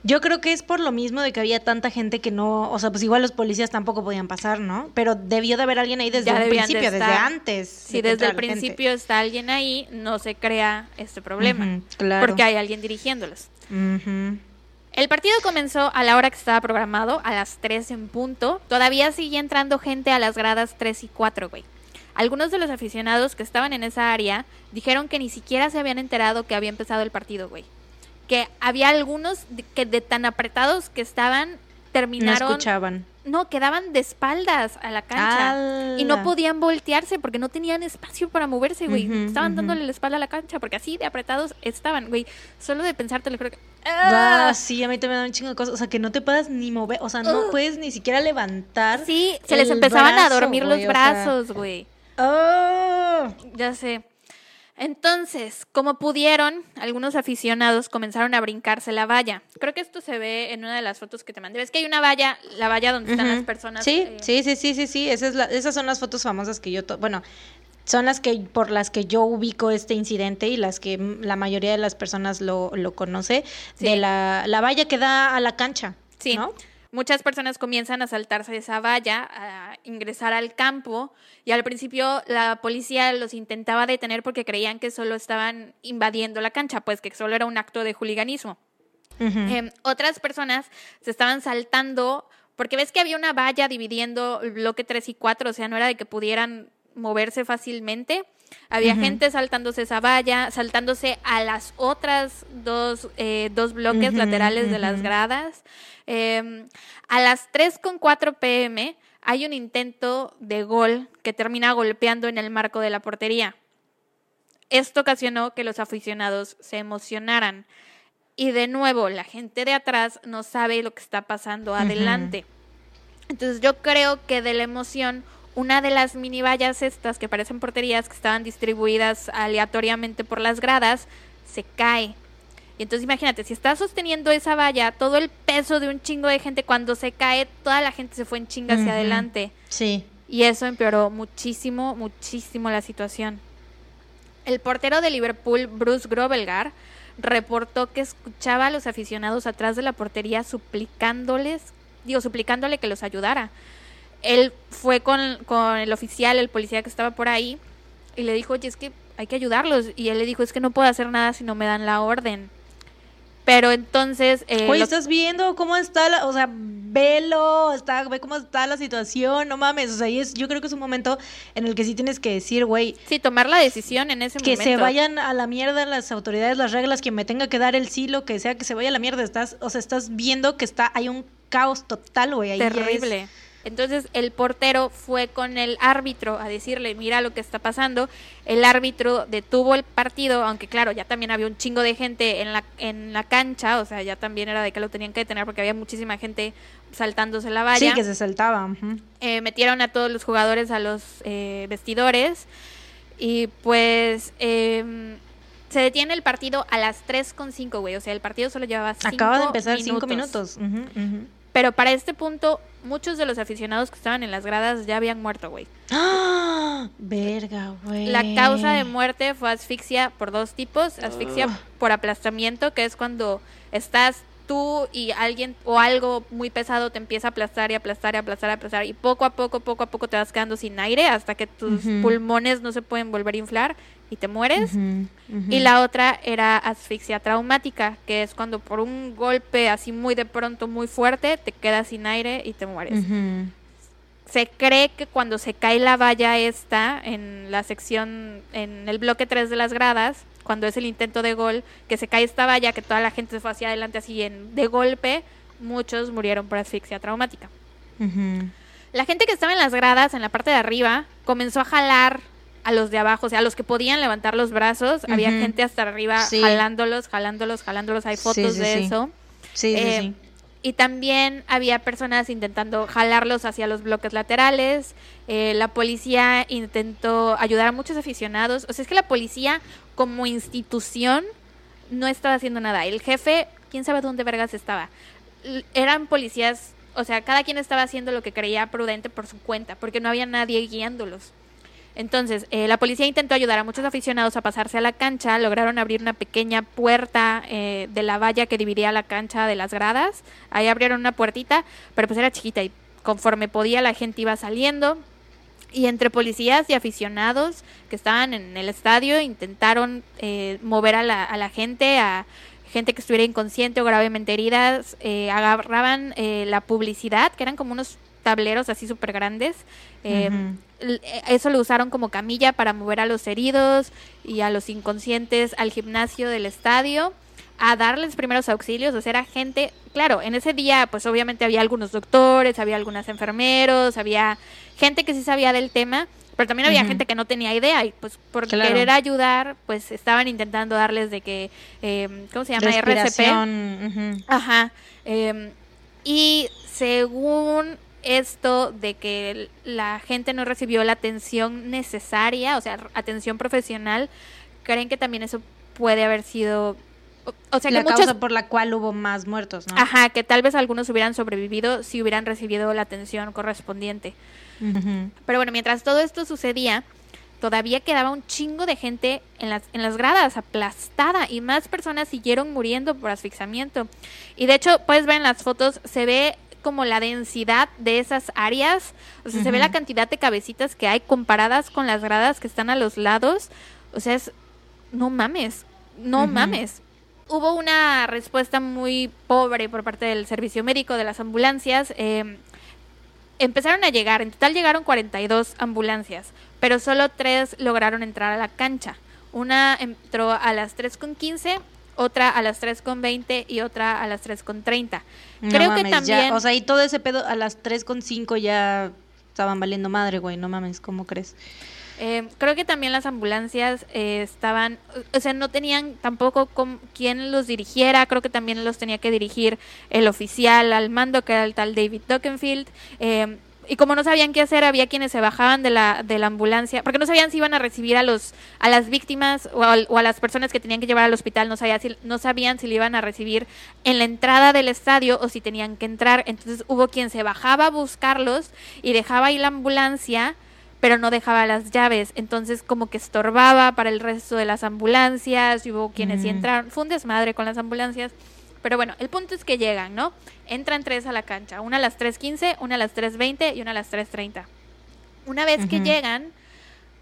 Yo creo que es por lo mismo de que había tanta gente que no, o sea, pues igual los policías tampoco podían pasar, ¿no? Pero debió de haber alguien ahí desde de principio, desde antes. Si desde el gente. principio está alguien ahí, no se crea este problema. Claro. Porque hay alguien dirigiéndolos. El partido comenzó a la hora que estaba programado, a las 3 en punto. Todavía seguía entrando gente a las gradas 3 y 4, güey. Algunos de los aficionados que estaban en esa área dijeron que ni siquiera se habían enterado que había empezado el partido, güey. Que había algunos de- que de tan apretados que estaban No terminaron escuchaban. no, quedaban de espaldas a la cancha y no podían voltearse porque no tenían espacio para moverse, güey. Estaban dándole la espalda a la cancha porque así de apretados estaban, güey. Solo de pensártelo creo que Ah, sí, a mí también me da un chingo de cosas. O sea, que no te puedas ni mover. O sea, no puedes ni siquiera levantar. Sí, se les empezaban a dormir güey, los o sea. ¡Oh! Ya sé. Entonces, como pudieron, algunos aficionados comenzaron a brincarse la valla. Creo que esto se ve en una de las fotos que te mandé. Es que hay una valla, la valla donde están las personas. Sí, eh, sí, sí, sí, sí, sí. Esa es la- esas son las fotos famosas que yo, bueno, son las que por las que yo ubico este incidente y las que la mayoría de las personas lo, lo conoce Sí. de la, la valla que da a la cancha. Sí. ¿no? Muchas personas comienzan a saltarse esa valla, a ingresar al campo y al principio la policía los intentaba detener porque creían que solo estaban invadiendo la cancha, pues que solo era un acto de juliganismo. Em, otras personas se estaban saltando porque ves que había una valla dividiendo el bloque 3 y 4, o sea, no era de que pudieran moverse fácilmente. Había gente saltándose esa valla, saltándose a las otras dos, eh, dos bloques laterales de las gradas. Eh, a las 3.4 pm hay un intento de gol que termina golpeando en el marco de la portería. Esto ocasionó que los aficionados se emocionaran. Y de nuevo, la gente de atrás no sabe lo que está pasando adelante. Entonces yo creo que de la emoción, una de las mini vallas estas que parecen porterías que estaban distribuidas aleatoriamente por las gradas, se cae. Y entonces imagínate, si estás sosteniendo esa valla, todo el peso de un chingo de gente, cuando se cae, toda la gente se fue en chinga hacia adelante. Sí. Y eso empeoró muchísimo, muchísimo la situación. El portero de Liverpool, Bruce Grovelgar, reportó que escuchaba a los aficionados atrás de la portería suplicándoles, digo, suplicándole que los ayudara. Él fue con, con el oficial, el policía que estaba por ahí, y le dijo, oye, es que hay que ayudarlos. Y él le dijo, es que no puedo hacer nada si no me dan la orden. Pero entonces... eh, Oye, lo- estás viendo cómo está la, o sea, velo, está, ve cómo está la situación, no mames, o sea, y es, yo creo que es un momento en el que sí tienes que decir, güey, sí, tomar la decisión en ese que momento. se vayan a la mierda las autoridades, las reglas, quien me tenga que dar el sí, lo que sea, que se vaya a la mierda, estás, o sea, estás viendo que está, hay un caos total, güey, es- terrible. Entonces el portero fue con el árbitro a decirle, mira lo que está pasando. El árbitro detuvo el partido, aunque claro, ya también había un chingo de gente en la, en la cancha, o sea, ya también era de que lo tenían que detener porque había muchísima gente saltándose la valla. Sí, que se saltaba. ujú. Eh, metieron a todos los jugadores a los eh, vestidores y pues em, se detiene el partido a las 3.5, güey. O sea, el partido solo llevaba cinco Acaba de empezar cinco minutos. ujú, ujú. Pero para este punto, muchos de los aficionados que estaban en las gradas ya habían muerto, güey. ¡Ah! Verga, güey. La causa de muerte fue asfixia por dos tipos. Asfixia Ugh. por aplastamiento, que es cuando estás tú y alguien o algo muy pesado te empieza a aplastar y aplastar y aplastar y aplastar y poco a poco, poco a poco te vas quedando sin aire hasta que tus pulmones no se pueden volver a inflar y te mueres. Y la otra era asfixia traumática, que es cuando por un golpe así muy de pronto, muy fuerte, te quedas sin aire y te mueres. Se cree que cuando se cae la valla esta en la sección, en el bloque 3 de las gradas, cuando es el intento de gol, que se cae esta valla, que toda la gente se fue hacia adelante así en, de golpe, muchos murieron por asfixia traumática. La gente que estaba en las gradas, en la parte de arriba, comenzó a jalar a los de abajo, o sea, a los que podían levantar los brazos, había gente hasta arriba Sí. jalándolos, jalándolos, jalándolos, hay fotos sí, de eso. Sí, sí, Eh, sí. Y también había personas intentando jalarlos hacia los bloques laterales. Eh, la policía intentó ayudar a muchos aficionados. O sea, es que la policía como institución no estaba haciendo nada. El jefe, quién sabe dónde vergas estaba. Eran policías, o sea, cada quien estaba haciendo lo que creía prudente por su cuenta, porque no había nadie guiándolos. Entonces, eh, la policía intentó ayudar a muchos aficionados a pasarse a la cancha, lograron abrir una pequeña puerta eh, de la valla que dividía la cancha de las gradas, ahí abrieron una puertita, pero pues era chiquita y conforme podía la gente iba saliendo. Y entre policías y aficionados que estaban en el estadio intentaron eh, mover a la, a la gente, a gente que estuviera inconsciente o gravemente heridas, eh, agarraban eh, la publicidad, que eran como unos tableros así súper grandes. eh, eh, eso lo usaron como camilla para mover a los heridos y a los inconscientes al gimnasio del estadio a darles primeros auxilios, o sea, era gente, claro, en ese día pues obviamente había algunos doctores, había algunos enfermeros, había gente que sí sabía del tema, pero también había gente que no tenía idea y pues por Claro. querer ayudar pues estaban intentando darles de que, eh, ¿cómo se llama? RCP. Ajá. eh, y según esto de que la gente no recibió la atención necesaria, o sea, atención profesional, creen que también eso puede haber sido... O, sea, que la muchos... causa por la cual hubo más muertos, ¿no? Ajá, que tal vez algunos hubieran sobrevivido si hubieran recibido la atención correspondiente. Pero bueno, mientras todo esto sucedía, todavía quedaba un chingo de gente en las, en las gradas, aplastada, y más personas siguieron muriendo por asfixiamiento. Y de hecho, puedes ver en las fotos, se ve como la densidad de esas áreas, o sea, se ve la cantidad de cabecitas que hay comparadas con las gradas que están a los lados. O sea, es, no mames, no mames. Hubo una respuesta muy pobre por parte del servicio médico de las ambulancias. eh, empezaron a llegar, en total llegaron 42 ambulancias, pero solo tres lograron entrar a la cancha. Una entró a las 3.15, otra a las 3.20 y otra a las 3.30. No Creo que también... ya, o sea, y todo ese pedo a las 3.5 ya estaban valiendo madre, güey. No mames, ¿cómo crees? Eh, creo que también las ambulancias eh, estaban, o sea, no tenían tampoco con quién los dirigiera, creo que también los tenía que dirigir el oficial al mando, que era el tal David Dockenfield. eh, y como no sabían qué hacer, había quienes se bajaban de la, de la ambulancia, porque no sabían si iban a recibir a los a las víctimas o a, o a las personas que tenían que llevar al hospital, no, sabía si, no sabían si le iban a recibir en la entrada del estadio o si tenían que entrar. Entonces hubo quien se bajaba a buscarlos y dejaba ahí la ambulancia pero no dejaba las llaves, entonces como que estorbaba para el resto de las ambulancias, y hubo quienes sí Mm. entraron, fue un desmadre con las ambulancias, pero bueno, el punto es que llegan, ¿no? Entran tres a la cancha, una a las 3.15, una a las 3.20 y una a las 3.30. Una vez que llegan,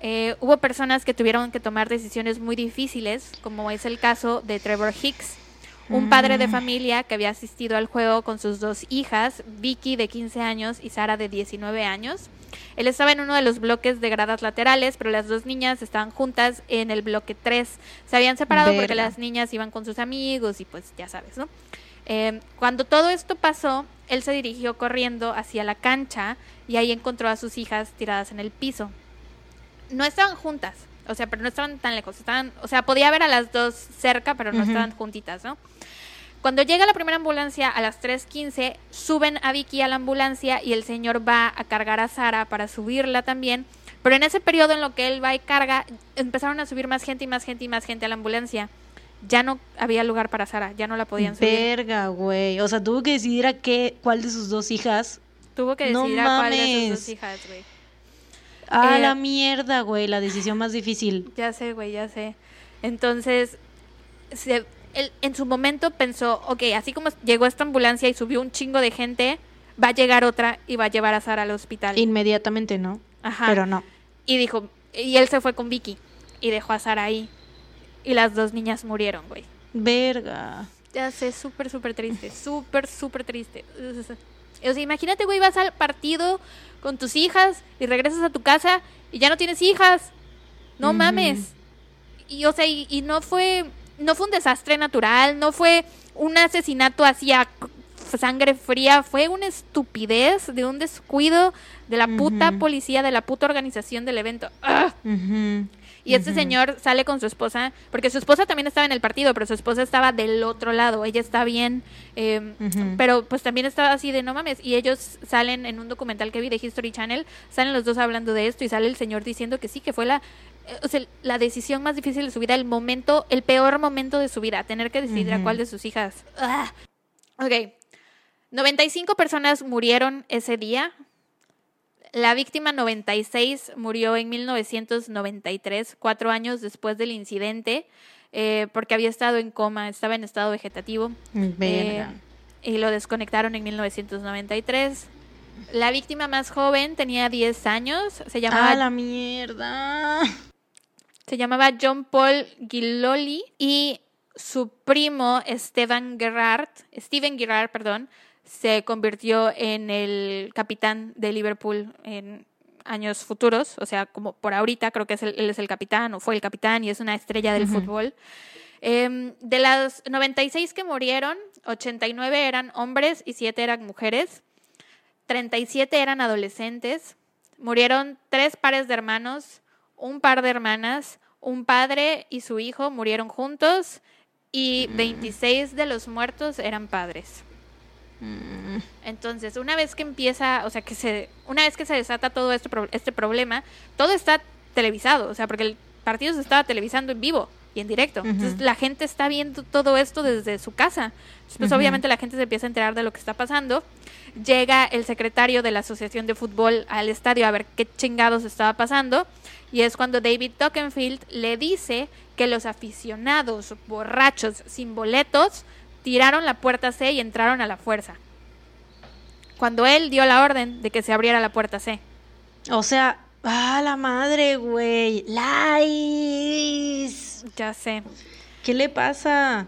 eh, hubo personas que tuvieron que tomar decisiones muy difíciles, como es el caso de Trevor Hicks, un padre de Mm. familia que había asistido al juego con sus dos hijas, Vicky de 15 años y Sara de 19 años. Él estaba en uno de los bloques de gradas laterales, pero las dos niñas estaban juntas en el bloque 3. Se habían separado porque las niñas iban con sus amigos y pues ya sabes, ¿no? Eh, cuando todo esto pasó, él se dirigió corriendo hacia la cancha y ahí encontró a sus hijas tiradas en el piso. No estaban juntas, o sea, pero no estaban tan lejos. Estaban, o sea, podía ver a las dos cerca, pero no estaban juntitas, ¿no? Cuando llega la primera ambulancia a las 3.15, suben a Vicky a la ambulancia y el señor va a cargar a Sara para subirla también. Pero en ese periodo en lo que él va y carga, empezaron a subir más gente y más gente y más gente a la ambulancia. Ya no había lugar para Sara, ya no la podían subir. Verga, güey. O sea, tuvo que decidir a qué, cuál de sus dos hijas. Tuvo que No decidir a cuál de sus dos hijas, güey. A Eh, la mierda, güey. La decisión más difícil. Ya sé, güey, ya sé. Entonces, se- él en su momento pensó, ok, así como llegó esta ambulancia y subió un chingo de gente, va a llegar otra y va a llevar a Sara al hospital. Inmediatamente, ¿no? Ajá. Pero no. Y dijo, y él se fue con Vicky y dejó a Sara ahí. Y las dos niñas murieron, güey. Verga. Ya sé, súper, súper triste. Súper, súper triste. O sea, imagínate, güey, vas al partido con tus hijas y regresas a tu casa y ya no tienes hijas. No mames. Y, o sea, y, y no fue, no fue un desastre natural, no fue un asesinato así a c- sangre fría, fue una estupidez de un descuido de la puta policía, de la puta organización del evento. ¡Ah! Y este señor sale con su esposa, porque su esposa también estaba en el partido, pero su esposa estaba del otro lado, ella está bien, eh, Ujú. pero pues también estaba así de no mames, y ellos salen en un documental que vi de History Channel, salen los dos hablando de esto y sale el señor diciendo que sí, que fue la, o sea, la decisión más difícil de su vida, el momento, el peor momento de su vida, tener que decidir a cuál de sus hijas. Ah. Ok, 95 personas murieron ese día, la víctima 96 murió en 1993, cuatro años después del incidente, eh, porque había estado en coma, estaba en estado vegetativo eh, y lo desconectaron en 1993. La víctima más joven tenía 10 años, se llamaba, ¡Ah, la mierda! Se llamaba John Paul Giloli y su primo Esteban Gerrard, Steven Gerrard, perdón, se convirtió en el capitán de Liverpool en años futuros, o sea, como por ahorita creo que es el- él es el capitán o fue el capitán y es una estrella del fútbol. Em, de las 96 que murieron, 89 eran hombres y 7 eran mujeres. 37 eran adolescentes. Murieron tres pares de hermanos, un par de hermanas, un padre y su hijo murieron juntos y 26 de los muertos eran padres. Mm, Entonces, una vez que empieza, o sea, que se, una vez que se desata todo este, este problema, todo está televisado, o sea, porque el partido se estaba televisando en vivo y en directo. Entonces, la gente está viendo todo esto desde su casa. Pues, Ujú. obviamente, la gente se empieza a enterar de lo que está pasando. Llega el secretario de la Asociación de Fútbol al estadio a ver qué chingados estaba pasando. Y es cuando David Dockenfield le dice que los aficionados borrachos sin boletos tiraron la puerta C y entraron a la fuerza. Cuando él dio la orden de que se abriera la puerta C. O sea, ¡ah, la madre, güey! ¡Lies! Ya sé. ¿Qué le pasa?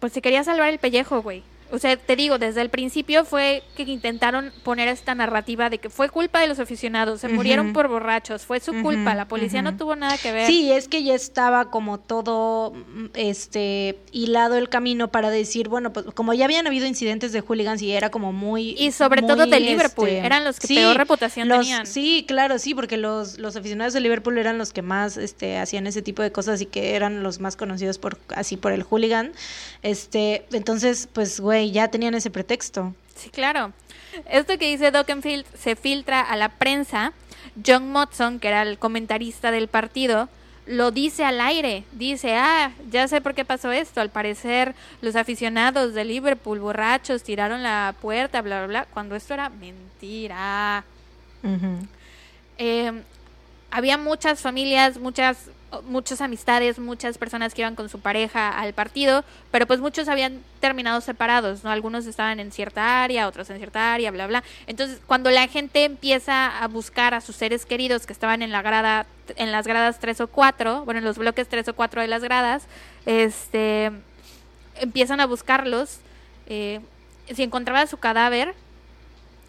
Pues se quería salvar el pellejo, güey. O sea, te digo, desde el principio fue que intentaron poner esta narrativa de que fue culpa de los aficionados, se murieron por borrachos, fue su culpa, la policía no tuvo nada que ver. Sí, es que ya estaba como todo este hilado el camino para decir, bueno, pues como ya habían habido incidentes de hooligans y era como muy Y sobre muy, todo de Liverpool, este, eran los que peor reputación los- tenían. Sí, claro, sí, porque los, los aficionados de Liverpool eran los que más este hacían ese tipo de cosas y que eran los más conocidos por así por el hooligan. Este, entonces, pues güey, ya tenían ese pretexto. Sí, claro. Esto que dice Dockenfield se filtra a la prensa. John Motson, que era el comentarista del partido, lo dice al aire. Dice, ah, ya sé por qué pasó esto. Al parecer, los aficionados de Liverpool, borrachos, tiraron la puerta, bla, bla, bla. Cuando esto era mentira. Eh, había muchas familias, muchas muchas amistades, muchas personas que iban con su pareja al partido, pero pues muchos habían terminado separados, ¿no? Algunos estaban en cierta área, otros en cierta área, bla, bla. Entonces, cuando la gente empieza a buscar a sus seres queridos que estaban en la grada, en las gradas 3 o 4, bueno, en los bloques 3 o 4 de las gradas, este, empiezan a buscarlos. eh, si encontrabas su cadáver,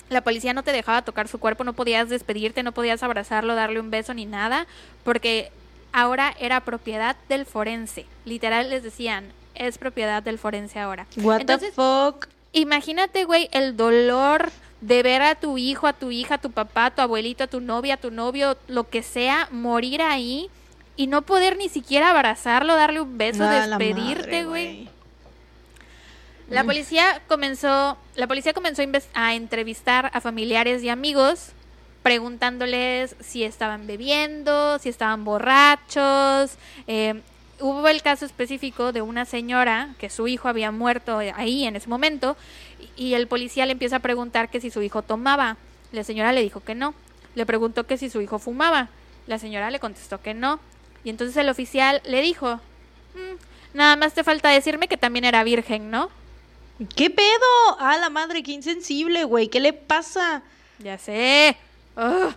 la policía no te dejaba tocar su cuerpo, no podías despedirte, no podías abrazarlo, darle un beso ni nada, porque ahora era propiedad del forense. Literal les decían, es propiedad del forense ahora. What Entonces, the fuck? Imagínate, güey, el dolor de ver a tu hijo, a tu hija, a tu papá, a tu abuelito, a tu novia, a tu novio, lo que sea, morir ahí y no poder ni siquiera abrazarlo, darle un beso, despedirte, güey. La policía comenzó, la policía comenzó a entrevistar a familiares y amigos, preguntándoles si estaban bebiendo, si estaban borrachos. eh, hubo el caso específico de una señora que su hijo había muerto ahí en ese momento y el policía le empieza a preguntar que si su hijo tomaba. La señora le dijo que no. Le preguntó que si su hijo fumaba. La señora le contestó que no. Y entonces el oficial le dijo, "Mm, nada más te falta decirme que también era virgen, ¿no? ¿Qué pedo? Ah, la madre, qué insensible, güey. ¿Qué le pasa? Ya sé. Ah,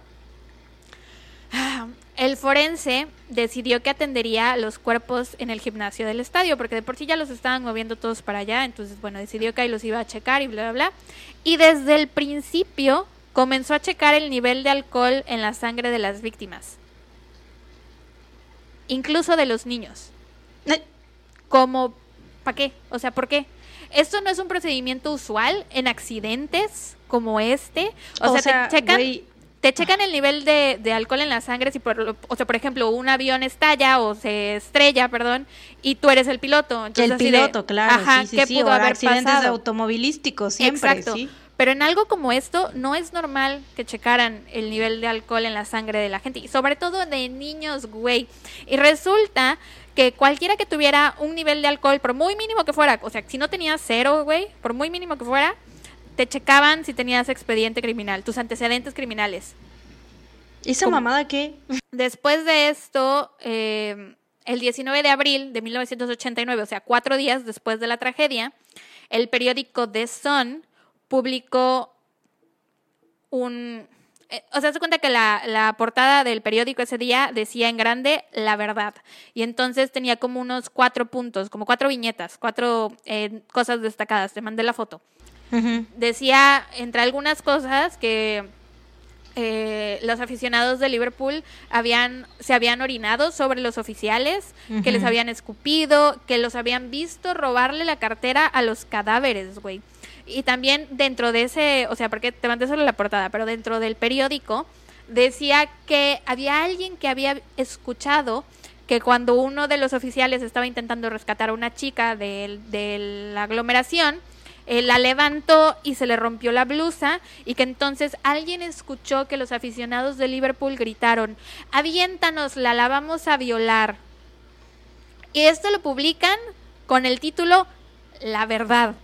El forense decidió que atendería los cuerpos en el gimnasio del estadio, porque de por sí ya los estaban moviendo todos para allá, entonces bueno, decidió que ahí los iba a checar y bla, bla, bla. Y desde el principio comenzó a checar el nivel de alcohol en la sangre de las víctimas, incluso de los niños. Como, ¿para qué? O sea, ¿por qué? Esto no es un procedimiento usual en accidentes como este. O, sea, te checan, te checan el nivel de, de alcohol en la sangre si por, o sea, por ejemplo, un avión estalla o se estrella, perdón, y tú eres el piloto. Entonces, el de, piloto, claro. Ajá, sí, sí, ¿qué sí, pudo haber accidentes pasado? automovilísticos siempre, Exacto. sí. Pero en algo como esto no es normal que checaran el nivel de alcohol en la sangre de la gente y sobre todo de niños, güey. Y resulta que cualquiera que tuviera un nivel de alcohol, por muy mínimo que fuera, o sea, si no tenías cero, güey, por muy mínimo que fuera, te checaban si tenías expediente criminal, tus antecedentes criminales. ¿Esa mamada qué? Después de esto, eh, el 19 de abril de 1989, o sea, cuatro días después de la tragedia, el periódico The Sun publicó un... eh, o sea, se cuenta que la, la portada del periódico ese día decía en grande la verdad. Y entonces tenía como unos cuatro puntos, como cuatro viñetas, cuatro eh, cosas destacadas. Te mandé la foto Decía entre algunas cosas que eh, los aficionados de Liverpool habían se habían orinado sobre los oficiales, que les habían escupido, que los habían visto robarle la cartera a los cadáveres, güey. Y también dentro de ese, o sea, porque te mandé solo la portada, pero dentro del periódico decía que había alguien que había escuchado que cuando uno de los oficiales estaba intentando rescatar a una chica de, de la aglomeración, eh, la levantó y se le rompió la blusa y que entonces alguien escuchó que los aficionados de Liverpool gritaron, aviéntanos, la la vamos a violar. Y esto lo publican con el título La verdad.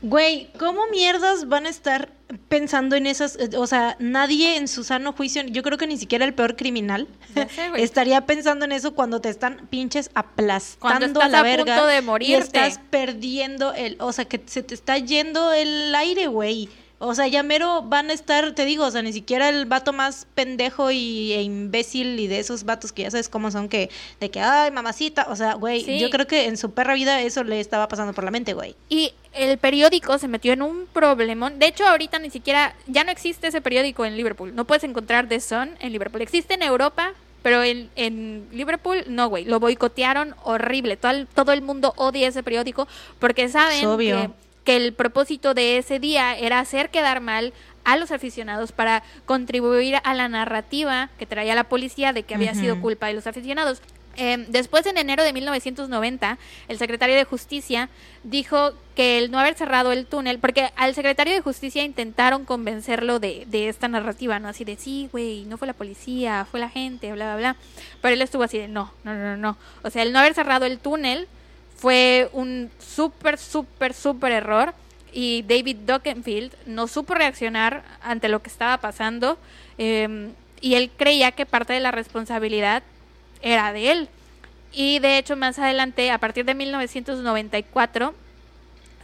Güey, ¿cómo mierdas van a estar pensando en esas? eh, O sea, nadie en su sano juicio, yo creo que ni siquiera el peor criminal, sé, estaría pensando en eso cuando te están pinches aplastando Cuando a estás la a verga. punto de Y morirte. estás perdiendo el, o sea, que se te está yendo el aire, güey. O sea, ya mero van a estar, te digo, o sea, ni siquiera el vato más pendejo y, e imbécil y de esos vatos que ya sabes cómo son, que de que, ay, mamacita, o sea, güey, yo creo que en su perra vida eso le estaba pasando por la mente, güey. Y el periódico se metió en un problemón. De hecho, ahorita ni siquiera, ya no existe ese periódico en Liverpool. No puedes encontrar The Sun en Liverpool. Existe en Europa, pero en, en Liverpool, no, güey. Lo boicotearon horrible. Todo el, todo el mundo odia ese periódico porque saben que que el propósito de ese día era hacer quedar mal a los aficionados para contribuir a la narrativa que traía la policía de que había sido culpa de los aficionados. Em, después, en enero de 1990, el secretario de Justicia dijo que el no haber cerrado el túnel, porque al secretario de Justicia intentaron convencerlo de, de esta narrativa, ¿no? Así de, sí, güey, no fue la policía, fue la gente, bla, bla, bla. Pero él estuvo así de, no, no, no, no. O sea, el no haber cerrado el túnel fue un súper, súper, súper error y David Dockenfield no supo reaccionar ante lo que estaba pasando em, y él creía que parte de la responsabilidad era de él. Y de hecho más adelante, a partir de 1994,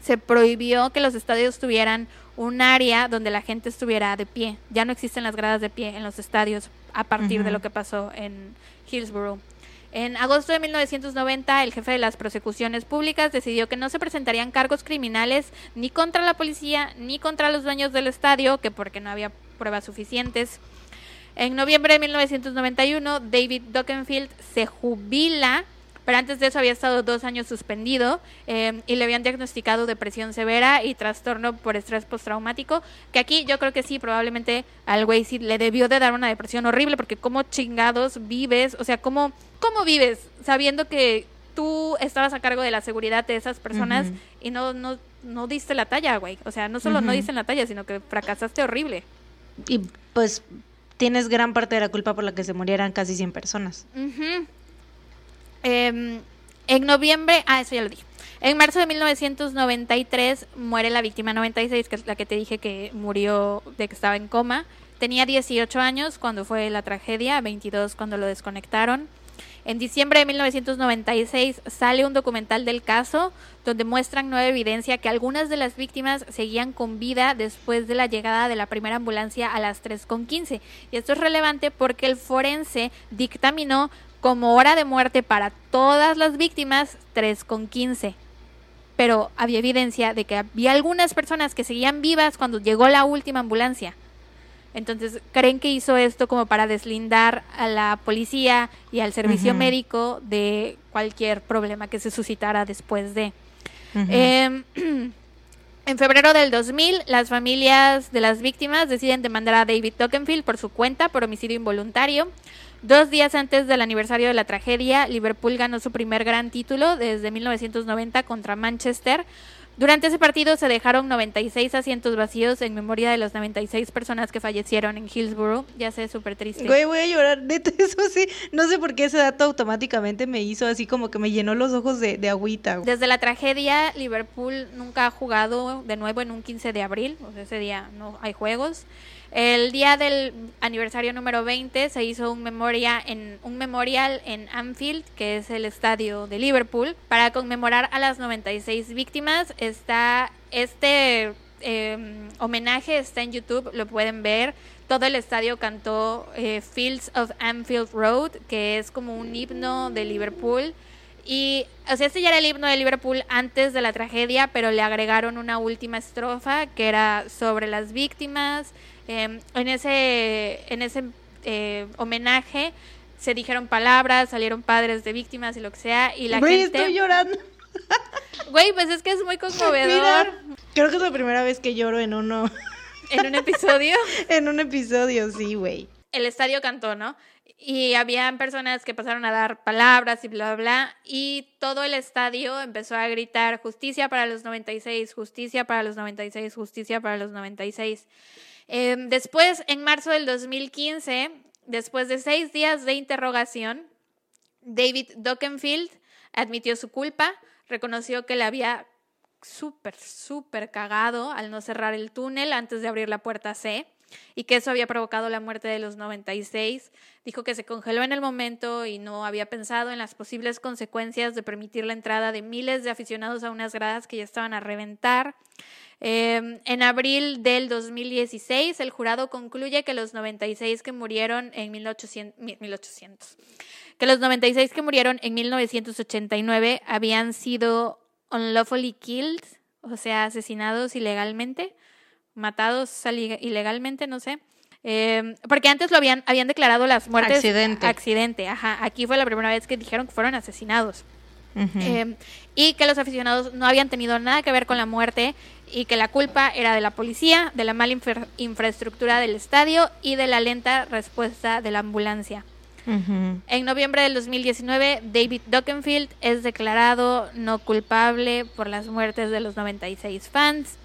se prohibió que los estadios tuvieran un área donde la gente estuviera de pie. Ya no existen las gradas de pie en los estadios a partir de lo que pasó en Hillsborough. En agosto de 1990, el jefe de las prosecuciones públicas decidió que no se presentarían cargos criminales ni contra la policía ni contra los dueños del estadio, que porque no había pruebas suficientes. En noviembre de 1991, David Dockenfield se jubila pero antes de eso había estado dos años suspendido eh, y le habían diagnosticado depresión severa y trastorno por estrés postraumático, que aquí yo creo que sí, probablemente al güey sí le debió de dar una depresión horrible, porque cómo chingados vives, o sea, cómo, cómo vives sabiendo que tú estabas a cargo de la seguridad de esas personas y no, no, no diste la talla, güey. O sea, no solo no diste la talla, sino que fracasaste horrible. Y pues tienes gran parte de la culpa por la que se murieran casi 100 personas. Em, en noviembre, ah, eso ya lo dije. En marzo de 1993 muere la víctima 96, que es la que te dije que murió de que estaba en coma. Tenía 18 años cuando fue la tragedia, 22 cuando lo desconectaron. En diciembre de 1996 sale un documental del caso donde muestran nueva evidencia que algunas de las víctimas seguían con vida después de la llegada de la primera ambulancia a las 3.15. Y esto es relevante porque el forense dictaminó como hora de muerte para todas las víctimas 3,15. Pero había evidencia de que había algunas personas que seguían vivas cuando llegó la última ambulancia. Entonces, creen que hizo esto como para deslindar a la policía y al servicio médico de cualquier problema que se suscitara después de. Em, (clears throat) en febrero del 2000, las familias de las víctimas deciden demandar a David Tokenfield por su cuenta por homicidio involuntario. Dos días antes del aniversario de la tragedia, Liverpool ganó su primer gran título desde 1990 contra Manchester. Durante ese partido se dejaron 96 asientos vacíos en memoria de las 96 personas que fallecieron en Hillsborough. Ya sé, súper triste. Güey, voy a llorar. Neta, (laughs) eso sí. No sé por qué ese dato automáticamente me hizo así como que me llenó los ojos de, de agüita. Desde la tragedia, Liverpool nunca ha jugado de nuevo en un 15 de abril. O sea, ese día no hay juegos. El día del aniversario número 20 se hizo un, memoria en, un memorial en Anfield, que es el estadio de Liverpool, para conmemorar a las 96 víctimas. Está este em, homenaje, está en YouTube, lo pueden ver. Todo el estadio cantó eh, Fields of Anfield Road, que es como un himno de Liverpool. Y, o sea, este ya era el himno de Liverpool antes de la tragedia, pero le agregaron una última estrofa que era sobre las víctimas, Em, en ese, en ese eh, homenaje se dijeron palabras, salieron padres de víctimas y lo que sea, y la Güey, gente... estoy llorando. (laughs) Güey, pues es que es muy conmovedor. creo que es la primera vez que lloro en uno... ¿En un episodio? (laughs) en un episodio, sí, güey. El estadio cantó, ¿no? Y habían personas que pasaron a dar palabras y bla, bla, bla. Y todo el estadio empezó a gritar justicia para los 96, justicia para los 96, justicia para los 96. Em, después, en marzo del 2015, después de seis días de interrogación, David Dockenfield admitió su culpa, reconoció que le había súper, súper cagado al no cerrar el túnel antes de abrir la puerta C. y que eso había provocado la muerte de los 96. Dijo que se congeló en el momento y no había pensado en las posibles consecuencias de permitir la entrada de miles de aficionados a unas gradas que ya estaban a reventar. Eh, en abril del 2016, el jurado concluye que los 96 que murieron en 1800, 1800 que los 96 que murieron en 1989 habían sido unlawfully killed, o sea, asesinados ilegalmente, matados ilegalmente, no sé. Eh, porque antes lo habían, habían declarado las muertes accidente. accidente. Ajá, aquí fue la primera vez que dijeron que fueron asesinados. eh, y que los aficionados no habían tenido nada que ver con la muerte y que la culpa era de la policía, de la mala infra infraestructura del estadio y de la lenta respuesta de la ambulancia. Uh -huh. En noviembre del 2019, David Dockenfield es declarado no culpable por las muertes de los 96 fans,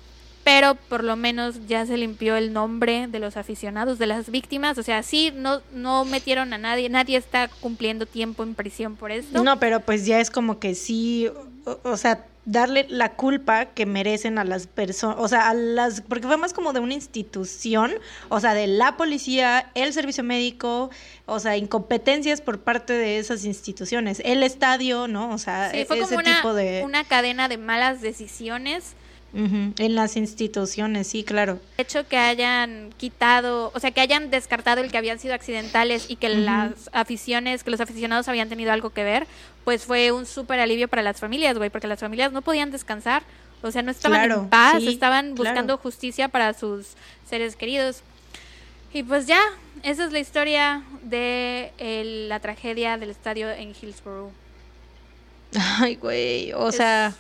pero por lo menos ya se limpió el nombre de los aficionados, de las víctimas. O sea, sí, no, no metieron a nadie, nadie está cumpliendo tiempo en prisión por esto. No, pero pues ya es como que sí, o, o sea, darle la culpa que merecen a las personas, o sea, a las, porque fue más como de una institución, o sea, de la policía, el servicio médico, o sea, incompetencias por parte de esas instituciones, el estadio, ¿no? O sea, sí, fue ese como una, tipo de... una cadena de malas decisiones. Uh -huh. En las instituciones, sí, claro. De hecho, que hayan quitado, o sea, que hayan descartado el que habían sido accidentales y que uh -huh. las aficiones, que los aficionados habían tenido algo que ver, pues fue un súper alivio para las familias, güey, porque las familias no podían descansar, o sea, no estaban claro, en paz, sí, estaban buscando claro. justicia para sus seres queridos. Y pues ya, esa es la historia de el, la tragedia del estadio en Hillsborough. Ay, güey, o es... sea,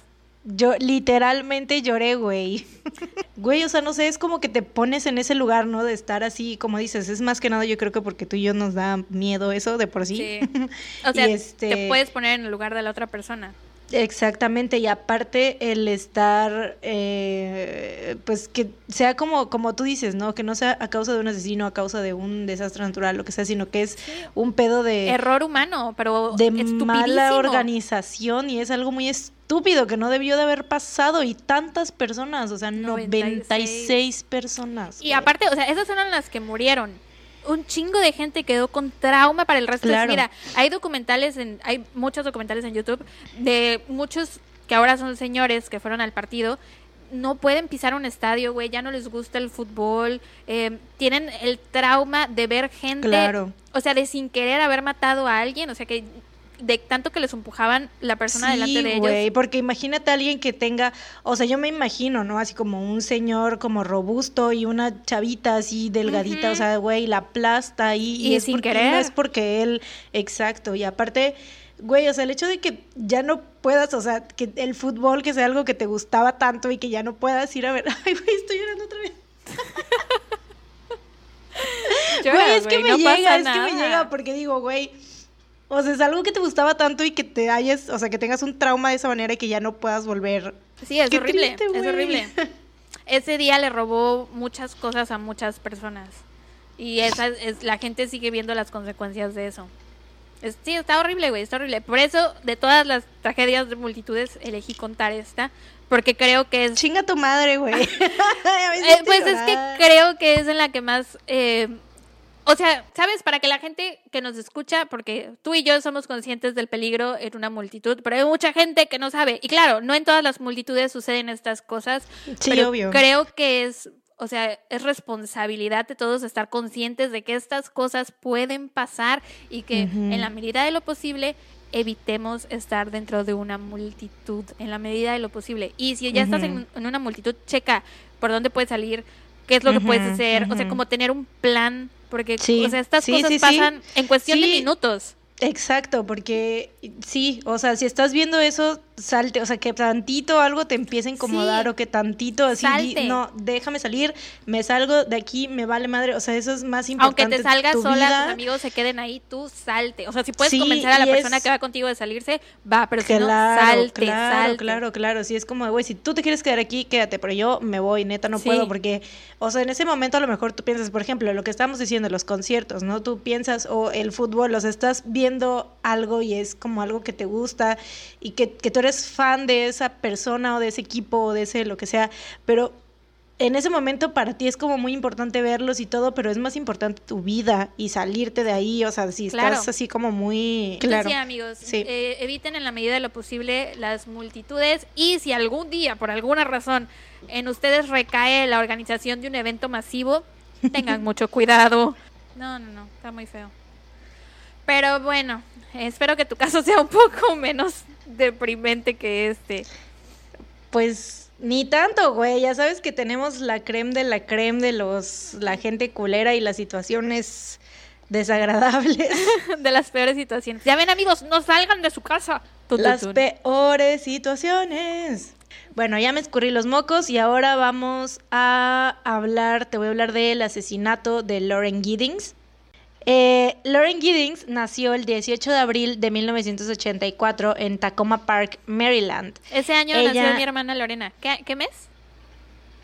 yo literalmente lloré, güey. (laughs) güey, o sea, no sé, es como que te pones en ese lugar, ¿no? De estar así, como dices, es más que nada yo creo que porque tú y yo nos da miedo eso de por sí. sí. (laughs) O sea, este... te puedes poner en el lugar de la otra persona. Exactamente, y aparte el estar, eh, pues que sea como, como tú dices, ¿no? Que no sea a causa de un asesino, a causa de un desastre natural, lo que sea, sino que es sí. un pedo de... Error humano, pero... De mala organización y es algo muy estúpido que no debió de haber pasado y tantas personas, o sea, 96, 96 personas. Y aparte, o sea, esas fueron las que murieron un chingo de gente quedó con trauma para el resto claro. de su vida. Hay documentales, en, hay muchos documentales en YouTube de muchos que ahora son señores que fueron al partido. No pueden pisar un estadio, güey, ya no les gusta el fútbol. Eh, tienen el trauma de ver gente, claro. o sea, de sin querer haber matado a alguien, o sea, que de tanto que les empujaban la persona sí, delante de ellos. Güey, porque imagínate a alguien que tenga, o sea, yo me imagino, ¿no? Así como un señor como robusto y una chavita así delgadita, uh -huh. o sea, güey, la plasta ahí. Y, y es sin porque, querer. No es porque él, exacto, y aparte, güey, o sea, el hecho de que ya no puedas, o sea, que el fútbol que sea algo que te gustaba tanto y que ya no puedas ir a ver. (laughs) Ay, güey, estoy llorando otra vez. Llora, (laughs) güey, es que me no llega, es nada. que me llega porque digo, güey, o sea, es algo que te gustaba tanto y que te hayas, o sea, que tengas un trauma de esa manera y que ya no puedas volver. Sí, es Qué horrible, triste, es horrible. (laughs) Ese día le robó muchas cosas a muchas personas. Y esa es, la gente sigue viendo las consecuencias de eso. Es, sí, está horrible, güey, está horrible. Por eso, de todas las tragedias de multitudes, elegí contar esta. Porque creo que es... Chinga tu madre, güey. (laughs) (laughs) eh, pues es que creo que es en la que más... Eh, o sea, ¿sabes? Para que la gente que nos escucha, porque tú y yo somos conscientes del peligro en una multitud, pero hay mucha gente que no sabe. Y claro, no en todas las multitudes suceden estas cosas. Sí, pero obvio. Creo que es, o sea, es responsabilidad de todos estar conscientes de que estas cosas pueden pasar y que uh -huh. en la medida de lo posible evitemos estar dentro de una multitud, en la medida de lo posible. Y si ya uh -huh. estás en, en, una multitud, checa por dónde puedes salir, qué es lo uh -huh. que puedes hacer, o sea, como tener un plan porque sí, o sea, estas sí, cosas sí, pasan en cuestión de minutos. Exacto, porque sí, o sea, si estás viendo eso, salte, o sea, que tantito algo te empiece a incomodar sí. o que tantito así, Salte. no, déjame salir, me salgo de aquí, me vale madre, o sea, eso es más importante. Aunque te salgas tu sola, vida. tus amigos se queden ahí, tú salte. O sea, si puedes Sí, convencer a la persona es- que va contigo de salirse, va, pero si Claro, no, salte, claro, salte. claro, claro. Sí, es como, güey, si tú te quieres quedar aquí, quédate, pero yo me voy, neta, no Sí. puedo, porque, o sea, en ese momento a lo mejor tú piensas, por ejemplo, lo que estamos diciendo, los conciertos, ¿no? Tú piensas, o el fútbol, o sea, estás viendo algo y es como algo que te gusta y que, que tú eres fan de esa persona o de ese equipo o de ese lo que sea, pero en ese momento para ti es como muy importante verlos y todo, pero es más importante tu vida y salirte de ahí, o sea, si Claro. estás así como muy... Entonces, sí, amigos, Sí. eh, eviten en la medida de lo posible las multitudes y si algún día, por alguna razón, en ustedes recae la organización de un evento masivo, tengan (laughs) mucho cuidado. No, no, no, está muy feo. Pero bueno, espero que tu caso (laughs) sea un poco menos deprimente que este. Pues ni tanto, güey. Ya sabes que tenemos la creme de la creme de los la gente culera y las situaciones desagradables. (laughs) de las peores situaciones. Ya ven, amigos, no salgan de su casa. Tun, tun, las peores situaciones. Bueno, ya me escurrí los mocos y ahora vamos a hablar, te voy a hablar del asesinato de Lauren Giddings. Eh, Lauren Giddings nació el 18 de abril de 1984 en Tacoma Park, Maryland. Ese año Ella- nació mi hermana Lorena. ¿Qué, qué mes?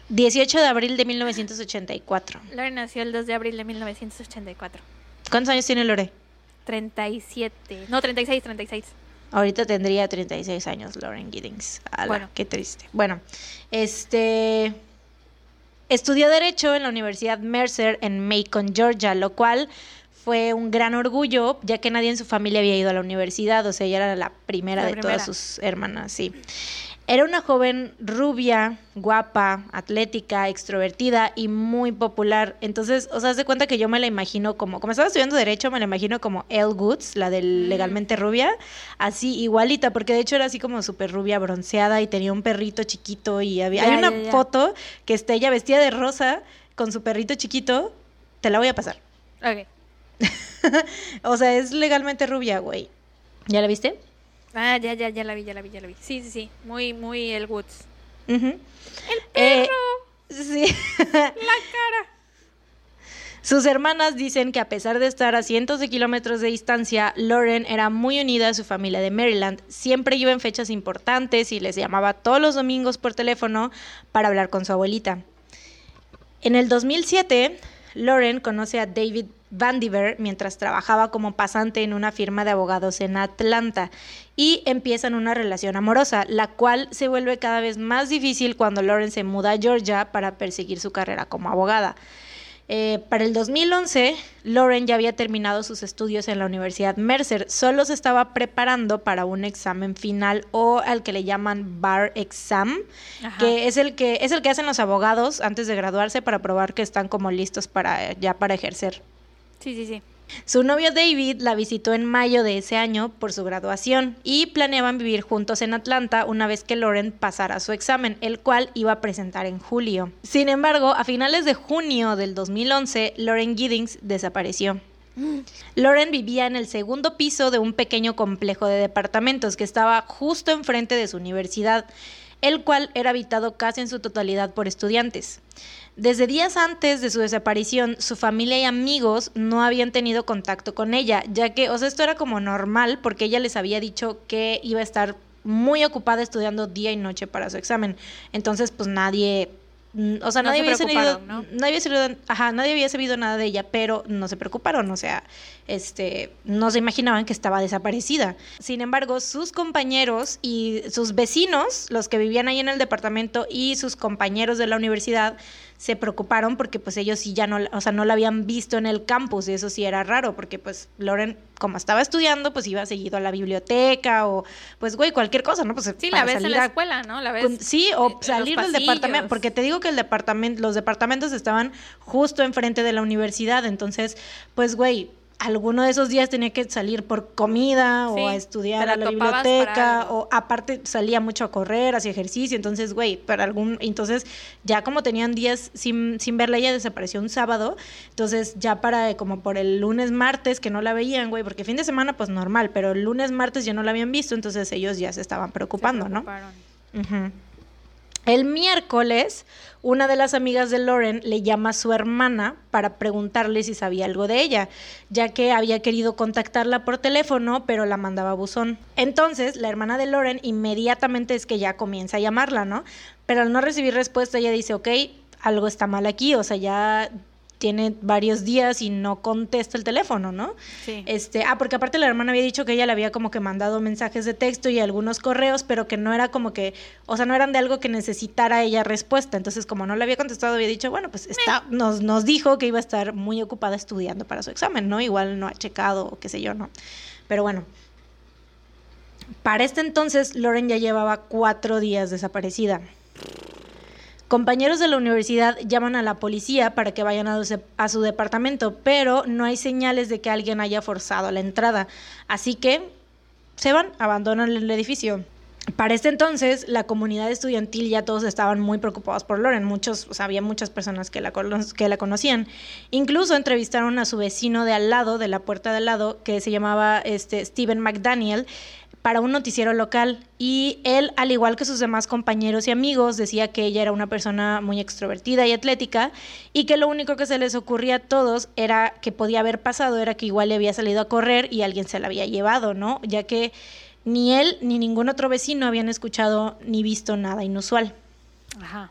18 de abril de 1984. Lorena nació el 2 de abril de 1984. ¿Cuántos años tiene Lore? 37. No, 36, 36. Ahorita tendría 36 años Lauren Giddings. Ala, Bueno. qué triste. Bueno, este estudió derecho en la Universidad Mercer en Macon, Georgia, lo cual fue un gran orgullo, ya que nadie en su familia había ido a la universidad, o sea, ella era la primera La de primera. todas sus hermanas, sí. Era una joven rubia, guapa, atlética, extrovertida y muy popular. Entonces, o sea, haz de cuenta que yo me la imagino como, como estaba estudiando Derecho, me la imagino como Elle Goods, la del Mm. Legalmente Rubia, así igualita, porque de hecho era así como súper rubia, bronceada y tenía un perrito chiquito y había... Ya, Hay una ya, ya. foto que está ella vestida de rosa con su perrito chiquito, te la voy a pasar. Ok. (laughs) O sea, es legalmente rubia, güey. ¿Ya la viste? Ah, ya, ya, ya la vi, ya la vi, ya la vi. Sí, sí, sí. Muy, muy el Woods. Ujú. ¡El Eh, perro! Sí. (laughs) ¡La cara! Sus hermanas dicen que a pesar de estar a cientos de kilómetros de distancia, Lauren era muy unida a su familia de Maryland. Siempre iba en fechas importantes y les llamaba todos los domingos por teléfono para hablar con su abuelita. En el 2007, Lauren conoce a David Vandiver mientras trabajaba como pasante en una firma de abogados en Atlanta y empiezan una relación amorosa, la cual se vuelve cada vez más difícil cuando Lauren se muda a Georgia para perseguir su carrera como abogada. Eh, para el 2011, Lauren ya había terminado sus estudios en la Universidad Mercer, solo se estaba preparando para un examen final o al que le llaman bar exam, Ajá. que es el que es el que hacen los abogados antes de graduarse para probar que están como listos para ya para ejercer. Sí, sí, sí. Su novio David la visitó en mayo de ese año por su graduación y planeaban vivir juntos en Atlanta una vez que Lauren pasara su examen, el cual iba a presentar en julio. Sin embargo, a finales de junio del 2011, Lauren Giddings desapareció. Lauren vivía en el segundo piso de un pequeño complejo de departamentos que estaba justo enfrente de su universidad, el cual era habitado casi en su totalidad por estudiantes. Desde días antes de su desaparición, su familia y amigos no habían tenido contacto con ella, ya que, o sea, esto era como normal porque ella les había dicho que iba a estar muy ocupada estudiando día y noche para su examen. Entonces, pues nadie, mm, o sea, No nadie se había sabido, ¿no? nadie había sabido, ajá, nadie había sabido nada de ella, pero no se preocuparon, o sea, este, no se imaginaban que estaba desaparecida. Sin embargo, sus compañeros y sus vecinos, los que vivían ahí en el departamento y sus compañeros de la universidad, se preocuparon porque pues ellos sí ya no, la- o sea, no la habían visto en el campus y eso sí era raro porque pues Lauren, como estaba estudiando, pues iba seguido a la biblioteca o pues güey, cualquier cosa, ¿no? Pues Sí, la ves en la a- escuela, ¿no? La ves. con- Sí, o salir del departamento, porque te digo que el departamento, los departamentos estaban justo enfrente de la universidad, entonces, pues, güey, alguno de esos días tenía que salir por comida Sí, o a estudiar a la biblioteca o aparte salía mucho a correr, hacía ejercicio, entonces, güey, para algún, entonces ya como tenían días sin, sin verla, ella desapareció un sábado, entonces ya para eh, como por el lunes, martes que no la veían, güey, porque fin de semana pues normal, pero el lunes, martes ya no la habían visto, entonces ellos ya se estaban Se preocupando, ¿no? El miércoles, una de las amigas de Lauren le llama a su hermana para preguntarle si sabía algo de ella, ya que había querido contactarla por teléfono, pero la mandaba buzón. Entonces, la hermana de Lauren inmediatamente es que ya comienza a llamarla, ¿no? Pero al no recibir respuesta, ella dice, ok, algo está mal aquí, o sea, ya tiene varios días y no contesta el teléfono, ¿no? Sí. Este, ah, porque aparte la hermana había dicho que ella le había como que mandado mensajes de texto y algunos correos, pero que no era como que, o sea, no eran de algo que necesitara ella respuesta. Entonces, como no le había contestado, había dicho, bueno, pues está, nos, nos dijo que iba a estar muy ocupada estudiando para su examen, ¿no? Igual no ha checado o qué sé yo, ¿no? Pero bueno. Para este entonces, Lauren ya llevaba cuatro días desaparecida. Compañeros de la universidad llaman a la policía para que vayan a, su- departamento, pero no hay señales de que alguien haya forzado la entrada. Así que se van, abandonan el edificio. Para este entonces, la comunidad estudiantil ya todos estaban muy preocupados por Lauren. Muchos, o sea, había muchas personas que la, que la conocían. Incluso entrevistaron a su vecino de al lado, de la puerta de al lado, que se llamaba este, Steven McDaniel, para un noticiero local. Y él, al igual que sus demás compañeros y amigos, decía que ella era una persona muy extrovertida y atlética y que lo único que se les ocurría a todos era que podía haber pasado, era que igual le había salido a correr y alguien se la había llevado, ¿no? Ya que ni él ni ningún otro vecino habían escuchado ni visto nada inusual. Ajá.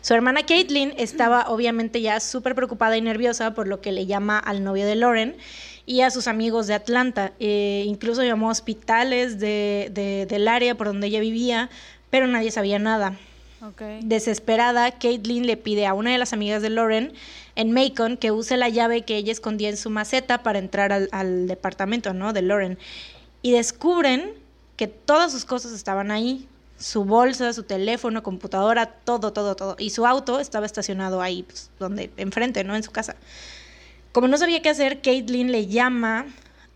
Su hermana Caitlin estaba obviamente ya súper preocupada y nerviosa por lo que le llama al novio de Lauren y a sus amigos de Atlanta. Eh, incluso llamó a hospitales de- de- del área por donde ella vivía, pero nadie sabía nada. Ok. Desesperada, Caitlin le pide a una de las amigas de Lauren en Macon que use la llave que ella escondía en su maceta para entrar al, al departamento ¿no? de Lauren. Y descubren que todas sus cosas estaban ahí. Su bolsa, su teléfono, computadora, todo, todo, todo. Y su auto estaba estacionado ahí, pues, donde, enfrente, ¿no? En su casa. Como no sabía qué hacer, Caitlin le llama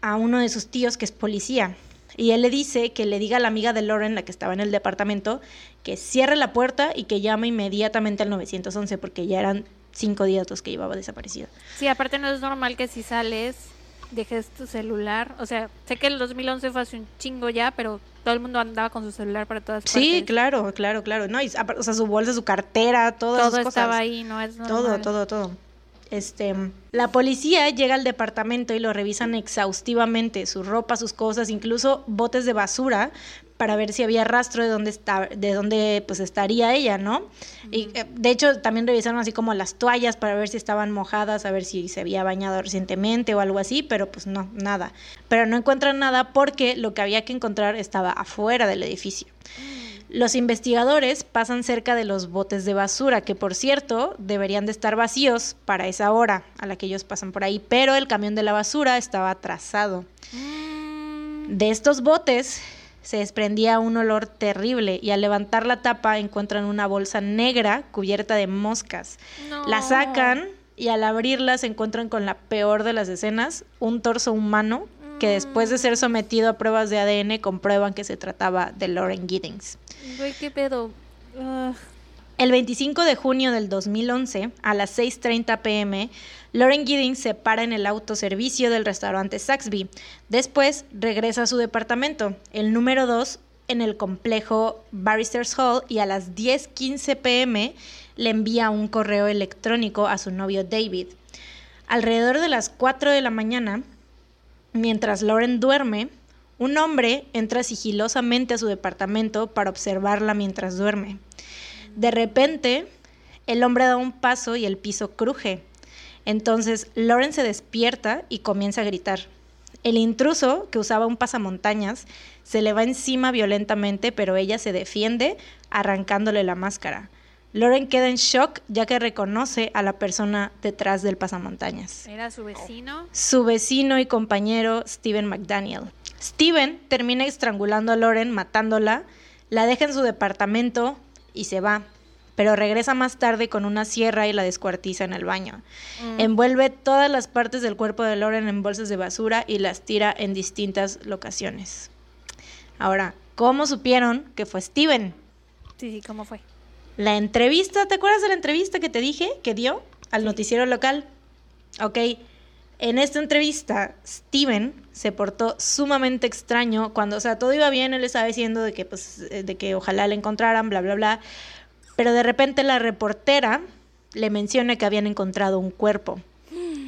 a uno de sus tíos que es policía. Y él le dice que le diga a la amiga de Lauren, la que estaba en el departamento, que cierre la puerta y que llame inmediatamente al 911 porque ya eran cinco días los que llevaba desaparecida. Sí, aparte no es normal que si sales dejes tu celular. O sea, sé que el 2011 fue hace un chingo ya, pero todo el mundo andaba con su celular para todas partes. Sí, claro, claro, claro. No, y, o sea, su bolsa, su cartera, todas Todo sus cosas. estaba ahí, no es normal. Todo, todo, todo. Este, la policía llega al departamento y lo revisan exhaustivamente, su ropa, sus cosas, incluso botes de basura para ver si había rastro de dónde está, de dónde pues estaría ella, ¿no? Y eh, de hecho también revisaron así como las toallas para ver si estaban mojadas, a ver si se había bañado recientemente o algo así, pero pues no, nada. Pero no encuentran nada porque lo que había que encontrar estaba afuera del edificio. Los investigadores pasan cerca de los botes de basura, que por cierto deberían de estar vacíos para esa hora a la que ellos pasan por ahí, pero el camión de la basura estaba atrasado. Mm, De estos botes se desprendía un olor terrible y al levantar la tapa encuentran una bolsa negra cubierta de moscas. no. La sacan y al abrirla se encuentran con la peor de las escenas, un torso humano que después de ser sometido a pruebas de ADN comprueban que se trataba de Lauren Giddings. Güey, qué pedo. El 25 de junio del 2011, a las 6.30 pm, Lauren Giddings se para en el autoservicio del restaurante Saxby. Después regresa a su departamento, el número 2, en el complejo Barristers Hall, y a las 10.15 pm le envía un correo electrónico a su novio David. Alrededor de las 4 de la mañana, mientras Lauren duerme, un hombre entra sigilosamente a su departamento para observarla mientras duerme. De repente, el hombre da un paso y el piso cruje. Entonces, Lauren se despierta y comienza a gritar. El intruso, que usaba un pasamontañas, se le va encima violentamente, pero ella se defiende arrancándole la máscara. Lauren queda en shock ya que reconoce a la persona detrás del pasamontañas Era su vecino. su vecino y compañero Steven McDaniel. Steven termina estrangulando a Lauren, matándola, la deja en su departamento y se va, pero regresa más tarde con una sierra y la descuartiza en el baño. Mm. Envuelve todas las partes del cuerpo de Lauren en bolsas de basura y las tira en distintas locaciones. Ahora, ¿cómo supieron que fue Steven? Sí, sí, ¿cómo fue? La entrevista, ¿te acuerdas de la entrevista que te dije que dio al noticiero local? Ok, en esta entrevista, Steven se portó sumamente extraño cuando, o sea, todo iba bien, él estaba diciendo de que, pues, eh, de que ojalá le encontraran, bla, bla, bla, pero de repente la reportera le menciona que habían encontrado un cuerpo,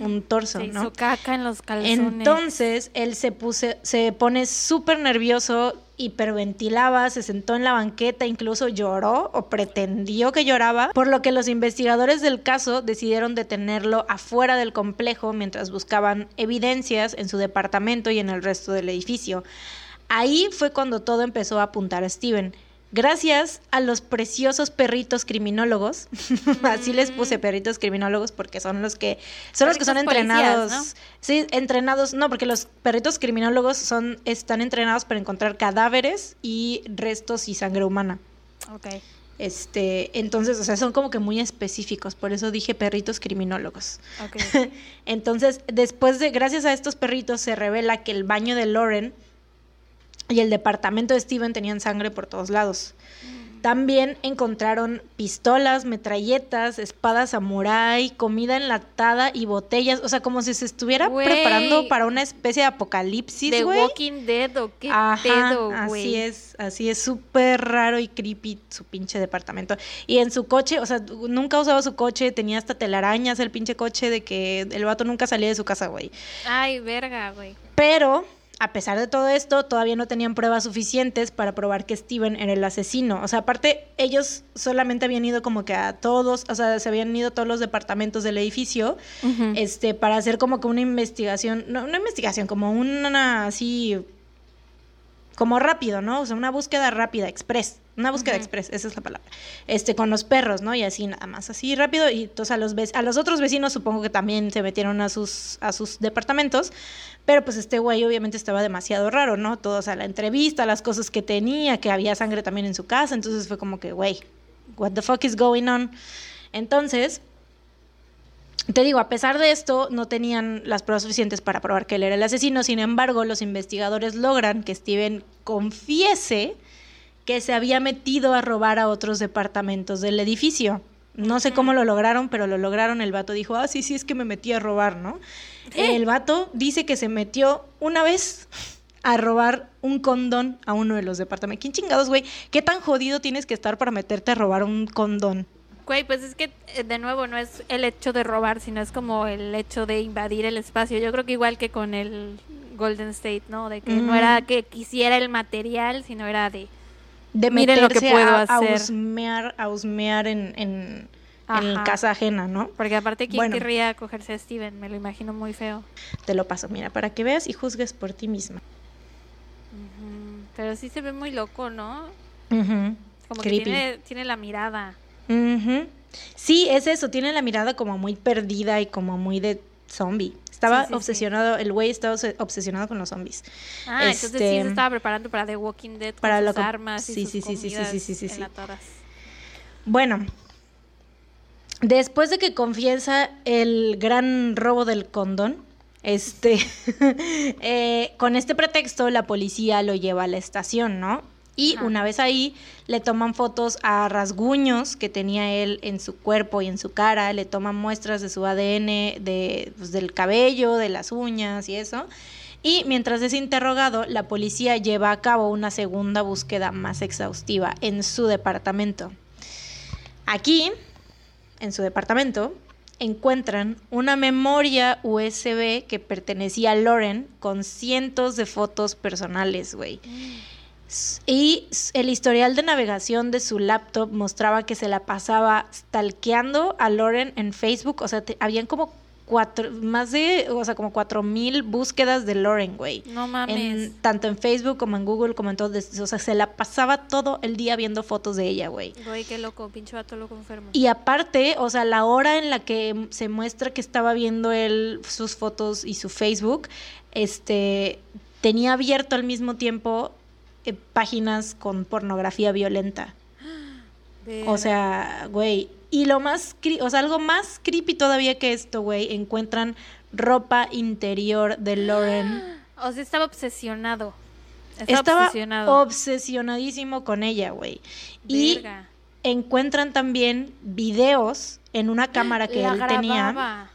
un torso, Se ¿no? hizo caca en los calzones. Entonces él se puse, se pone súper nervioso, hiperventilaba, se sentó en la banqueta, incluso lloró o pretendió que lloraba, por lo que los investigadores del caso decidieron detenerlo afuera del complejo mientras buscaban evidencias en su departamento y en el resto del edificio. Ahí fue cuando todo empezó a apuntar a Steven. Gracias a los preciosos perritos criminólogos, (laughs) así les puse perritos criminólogos porque son los que son los que son policías, entrenados. ¿no? Sí, entrenados, no, porque los perritos criminólogos son están entrenados para encontrar cadáveres y restos y sangre humana. Ok. Este, entonces, o sea, son como que muy específicos, por eso dije perritos criminólogos. Ok. (laughs) Entonces, después de, gracias a estos perritos, se revela que el baño de Lauren y el departamento de Steven tenían sangre por todos lados. También encontraron pistolas, metralletas, espadas samurai, comida enlatada y botellas. O sea, como si se estuviera preparando para una especie de apocalipsis, güey. Walking Dead o qué Ajá, pedo, así güey. es, así es, súper raro y creepy su pinche departamento. Y en su coche, o sea, nunca usaba su coche, tenía hasta telarañas el pinche coche de que el vato nunca salía de su casa, güey. Ay, verga, güey. Pero, a pesar de todo esto, todavía no tenían pruebas suficientes para probar que Steven era el asesino. O sea, aparte, ellos solamente habían ido como que a todos, o sea, se habían ido a todos los departamentos del edificio, este, para hacer como que una investigación, no, una investigación, como una así, como rápido, ¿no? O sea, una búsqueda rápida, express. Una búsqueda express, esa es la palabra. Este, con los perros, ¿no? Y así nada más, así rápido. Y entonces a los, a los otros vecinos supongo que también se metieron a sus, a sus departamentos. Pero pues este güey obviamente estaba demasiado raro, ¿no? Todos a la entrevista, las cosas que tenía, que había sangre también en su casa. Entonces fue como que, güey, what the fuck is going on? Entonces, te digo, a pesar de esto, no tenían las pruebas suficientes para probar que él era el asesino. Sin embargo, los investigadores logran que Steven confiese que se había metido a robar a otros departamentos del edificio. No sé cómo lo lograron, pero lo lograron. El vato dijo, ah, sí, sí, es que me metí a robar, ¿no? El vato dice que se metió una vez a robar un condón a uno de los departamentos. ¿Quién chingados, güey? ¿Qué tan jodido tienes que estar para meterte a robar un condón? Güey, pues es que eh, de nuevo no es el hecho de robar, sino es como el hecho de invadir el espacio. Yo creo que igual que con el Golden State, ¿no? De que no Mm. era que quisiera el material, sino era de... de Miren lo que puedo a, hacer. a husmear, a husmear en, en, casa ajena, ¿no? Porque aparte, ¿quién Bueno. querría cogerse a Steven? Me lo imagino muy feo. Te lo paso, mira, para que veas y juzgues por ti misma. Pero sí se ve muy loco, ¿no? Como Creepy. que tiene, tiene la mirada. Sí, es eso, tiene la mirada como muy perdida y como muy de zombie. Estaba Sí, sí, sí. obsesionado, el güey estaba obse- obsesionado con los zombies. Ah, entonces sí Este, se estaba preparando para The Walking Dead con para sus lo que- armas y sí, sus sí, sí, sí, sí, comidas sí, sí, sí, sí. Bueno, después de que confiesa el gran robo del condón, este, (laughs) eh, con este pretexto la policía lo lleva a la estación, ¿no? Y Ajá. una vez ahí le toman fotos a rasguños que tenía él en su cuerpo y en su cara, le toman muestras de su ADN, de, pues, del cabello, de las uñas y eso. Y mientras es interrogado, la policía lleva a cabo una segunda búsqueda más exhaustiva en su departamento. Aquí, en su departamento, encuentran una memoria USB que pertenecía a Lauren con cientos de fotos personales, güey. S- Y el historial de navegación de su laptop mostraba que se la pasaba stalkeando a Lauren en Facebook. O sea, te- habían como cuatro, más de, o sea, como cuatro mil búsquedas de Lauren, güey. No mames. En- tanto en Facebook como en Google, como en todo. O sea, se la pasaba todo el día viendo fotos de ella, güey. Güey, qué loco, pinche vato loco enfermo. Y aparte, o sea, la hora en la que se muestra que estaba viendo él sus fotos y su Facebook, este, tenía abierto al mismo tiempo eh, páginas con pornografía violenta. (gasps) O sea, güey. Y lo más, cri- o sea, algo más creepy todavía que esto, güey, encuentran ropa interior de Lauren. (gasps) O sea, estaba obsesionado. Estaba, Estaba obsesionado. obsesionadísimo con ella, güey. Y encuentran también videos en una (gasps) cámara que La él tenía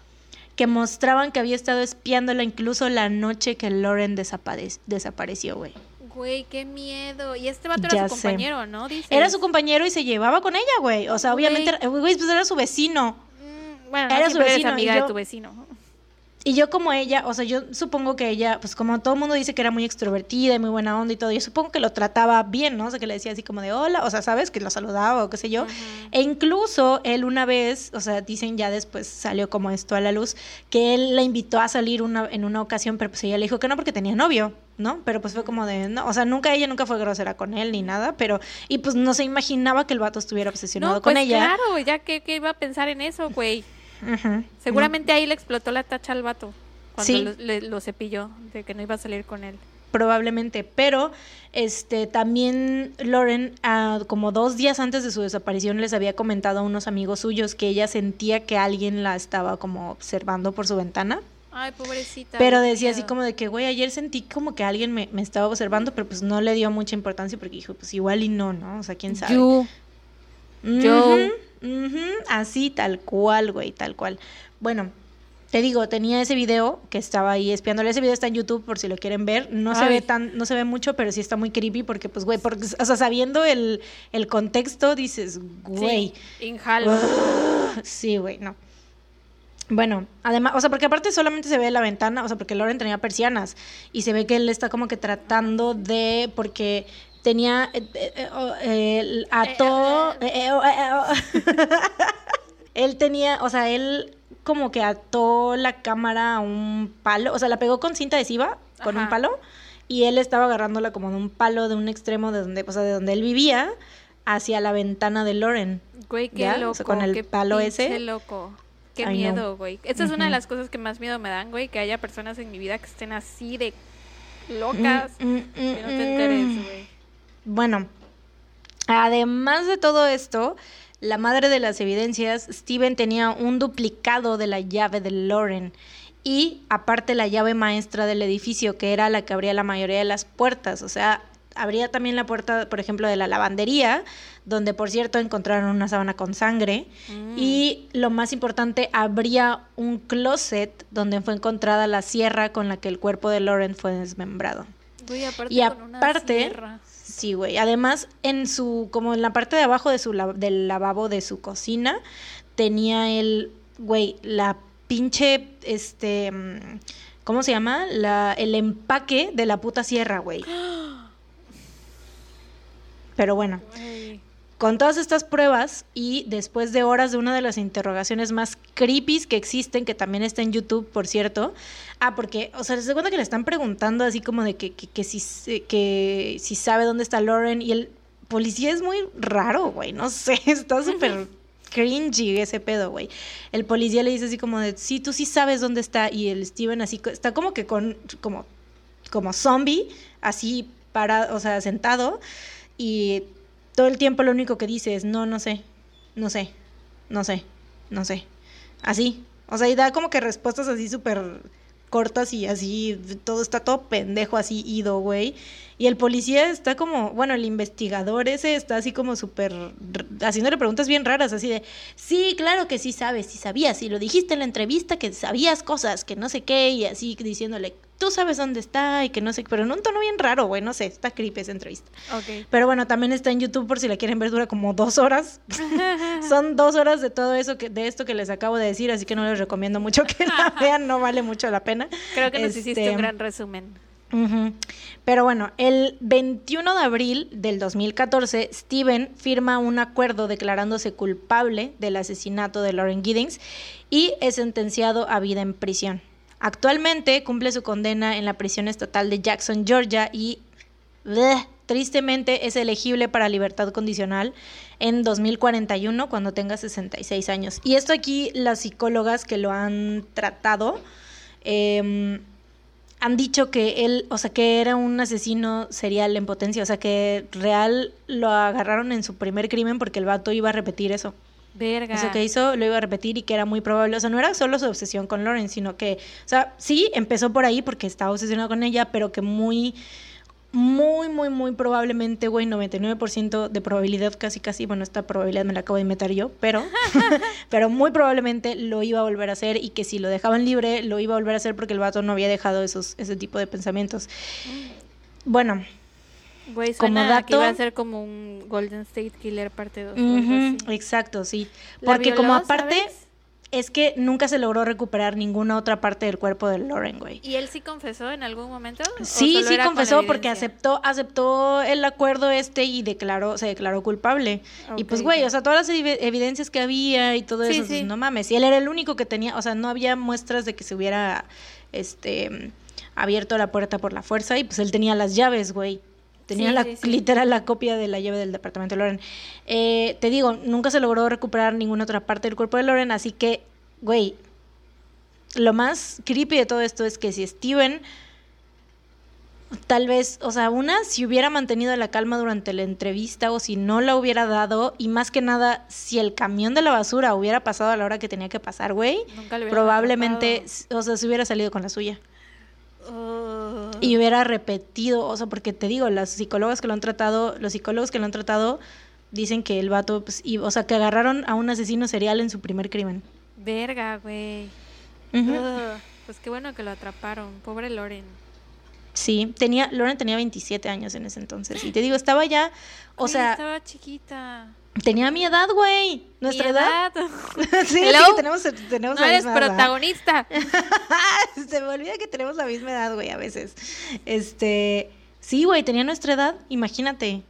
que mostraban que había estado espiándola incluso la noche que Lauren desapare- desapareció, güey. Güey, qué miedo. Y este vato Ya era su sé. compañero, ¿no? Dices. Era su compañero y se llevaba con ella, güey. O sea, Güey. obviamente, güey, pues era su vecino. Mm, bueno, era su eres vecino, y amiga yo- de tu vecino. Y yo como ella, o sea, yo supongo que ella, pues como todo el mundo dice que era muy extrovertida y muy buena onda y todo, yo supongo que lo trataba bien, ¿no? O sea, que le decía así como de hola, o sea, ¿sabes? Que lo saludaba o qué sé yo. E incluso él una vez, o sea, dicen ya después salió como esto a la luz, que él la invitó a salir una, en una ocasión, pero pues ella le dijo que no porque tenía novio. ¿no? Pero pues fue como de, no, o sea, nunca ella nunca fue grosera con él ni nada, pero, y pues no se imaginaba que el vato estuviera obsesionado No, con pues ella. claro, ya que, que iba a pensar en eso, güey. Seguramente ahí le explotó la tacha al vato cuando Sí. lo, le- lo cepilló de que no iba a salir con él. probablemente, pero este también Lauren ah, como dos días antes de su desaparición les había comentado a unos amigos suyos que ella sentía que alguien la estaba como observando por su ventana, Ay, pobrecita. pero decía así como de que, güey, ayer sentí como que alguien me, me estaba observando, pero pues no le dio mucha importancia porque dijo, pues igual y no, ¿no? O sea, quién sabe. You. Ujú, Yo. Así, tal cual, güey, tal cual. Bueno, te digo, tenía ese video que estaba ahí espiándole. Ese video está en YouTube por si lo quieren ver. No se ve tan, no se ve mucho, pero sí está muy creepy porque, pues, güey, porque, o sea, sabiendo el, el contexto, dices, güey. Sí, inhalo. Sí, güey, no. Bueno, además, o sea, porque aparte solamente se ve la ventana, o sea, porque Lauren tenía persianas y se ve que él está como que tratando de, porque tenía, eh, eh, él tenía, o sea, él como que ató la cámara a un palo, o sea, la pegó con cinta adhesiva, con un palo, y él estaba agarrándola como de un palo de un extremo de donde, o sea, de donde él vivía hacia la ventana de Lauren. Güey, qué ¿Ya? O loco. sea, con el qué pano ese. pinche loco. Qué miedo, güey. Esa es una de las cosas que más miedo me dan, güey. Que haya personas en mi vida que estén así de locas. Mm, mm, que no mm, te enteres, mm. güey. Bueno, además de todo esto, la madre de las evidencias, Steven tenía un duplicado de la llave de Lauren y aparte la llave maestra del edificio, que era la que abría la mayoría de las puertas. O sea, abría también la puerta, por ejemplo, de la lavandería, donde por cierto encontraron una sábana con sangre. Mm. Y lo más importante, abría un closet donde fue encontrada la sierra con la que el cuerpo de Lauren fue desmembrado. Aparte Y con una aparte. Sí, güey. Además, en su, como en la parte de abajo de su del lavabo de su cocina, tenía el, güey, la pinche, este, mm, ¿cómo se llama? La, el empaque de la puta sierra, güey. (gasps) Pero bueno. Con todas estas pruebas y después de horas de una de las interrogaciones más creepy que existen, que también está en YouTube, por cierto. Ah, porque, o sea, se cuenta que le están preguntando así como de que, que, que si, que si sabe dónde está Lauren y el policía es muy raro, güey, no sé, (laughs) está súper cringy ese pedo, güey. El policía le dice así como de, sí, tú sí sabes dónde está y el Steven así, está como que con, como, como zombie, así para, o sea, sentado y todo el tiempo lo único que dice es, no, no sé, no sé, no sé, no sé. Así. O sea, y da como que respuestas así súper cortas y así, todo está todo pendejo así ido, güey. Y el policía está como, bueno, el investigador ese está así como súper, haciéndole preguntas bien raras, así de, sí, claro que sí sabes, sí sabías, y lo dijiste en la entrevista que sabías cosas, que no sé qué, y así diciéndole, tú sabes dónde está, y que no sé, pero en un tono bien raro, güey, no sé, está creepy esa entrevista. Pero bueno, también está en YouTube por si la quieren ver, dura como dos horas. (laughs) Son dos horas de todo eso, que, de esto que les acabo de decir, así que no les recomiendo mucho que la (laughs) vean, no vale mucho la pena. Creo que nos hiciste Este, un gran resumen. Pero bueno, el 21 de abril del 2014, Steven firma un acuerdo declarándose culpable del asesinato de Lauren Giddings y es sentenciado a vida en prisión. Actualmente cumple su condena en la prisión estatal de Jackson, Georgia y tristemente es elegible para libertad condicional en 2041 cuando tenga 66 años. Y esto aquí las psicólogas que lo han tratado em, han dicho que él, o sea, que era un asesino serial en potencia, o sea, que real lo agarraron en su primer crimen porque el vato iba a repetir eso. Verga. Eso que hizo lo iba a repetir y que era muy probable. O sea, no era solo su obsesión con Lauren, sino que, o sea, sí, empezó por ahí porque estaba obsesionado con ella, pero que muy, muy, muy, muy probablemente, güey, 99% de probabilidad, casi, casi, bueno, esta probabilidad me la acabo de inventar yo, pero, (laughs) (laughs) pero muy probablemente lo iba a volver a hacer y que si lo dejaban libre, lo iba a volver a hacer porque el vato no había dejado esos, ese tipo de pensamientos. Bueno, Güey, como suena que dato- iba a ser como un Golden State Killer parte 2. ujú, exacto, sí. ¿La Porque como aparte... sabes? Es que nunca se logró recuperar ninguna otra parte del cuerpo de Lauren, güey. ¿Y él sí confesó en algún momento? ¿O Sí, sí con confesó porque aceptó, aceptó el acuerdo este y declaró, se declaró culpable. Y pues, güey, o sea, todas las evi- evidencias que había y todo Sí, eso, sí. pues, no mames. Y él era el único que tenía, o sea, no había muestras de que se hubiera, este, abierto la puerta por la fuerza y pues él tenía las llaves, güey. Tenía Sí, la, sí, sí. literal la copia de la llave del departamento de Loren. Eh, te digo, nunca se logró recuperar ninguna otra parte del cuerpo de Loren, así que, güey, lo más creepy de todo esto es que si Steven tal vez, o sea, una, si hubiera mantenido la calma durante la entrevista o si no la hubiera dado, y más que nada, si el camión de la basura hubiera pasado a la hora que tenía que pasar, güey, probablemente, o sea, se hubiera salido con la suya. Y hubiera repetido, o sea, porque te digo, las psicólogas que lo han tratado, los psicólogos que lo han tratado, dicen que el vato, pues, y- o sea, que agarraron a un asesino serial en su primer crimen. Verga, güey. Pues qué bueno que lo atraparon. Pobre Loren. Sí, tenía, Lauren tenía 27 años en ese entonces. Y te digo, estaba ya, o Ay, sea, Estaba chiquita. Tenía mi edad, güey. Nuestra Mi edad. (laughs) sí, Hello. sí, tenemos, tenemos No la eres misma edad. protagonista. (laughs) Se me olvida que tenemos la misma edad, güey, a veces. Este, sí, güey, tenía nuestra edad, imagínate.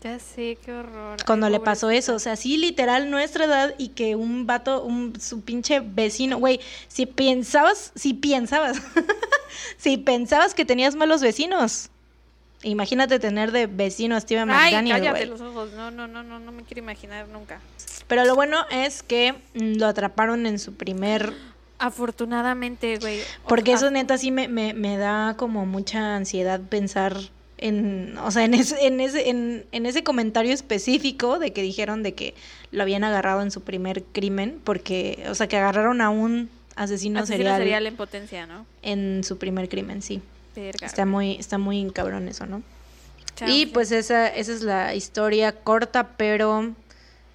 Ya sé, qué horror. Ay, Cuando le pasó eso, o sea, sí, literal, nuestra edad y que un vato, un, su pinche vecino, güey, si pensabas, si pensabas, (laughs) si pensabas que tenías malos vecinos, imagínate tener de vecino a Steven Ay, McDaniel, cállate los ojos. No, no, no, no, no me quiero imaginar nunca. Pero lo bueno es que mm, lo atraparon en su primer Afortunadamente, güey. Porque eso neta sí me, me, me da como mucha ansiedad pensar en, o sea, en ese, en ese, en, en ese comentario específico de que dijeron de que lo habían agarrado en su primer crimen, porque, o sea, que agarraron a un asesino, asesino serial, serial en potencia, ¿no? en su primer crimen, sí. Verga. Está muy, está muy cabrón eso, ¿no? Y pues esa, esa es la historia corta, pero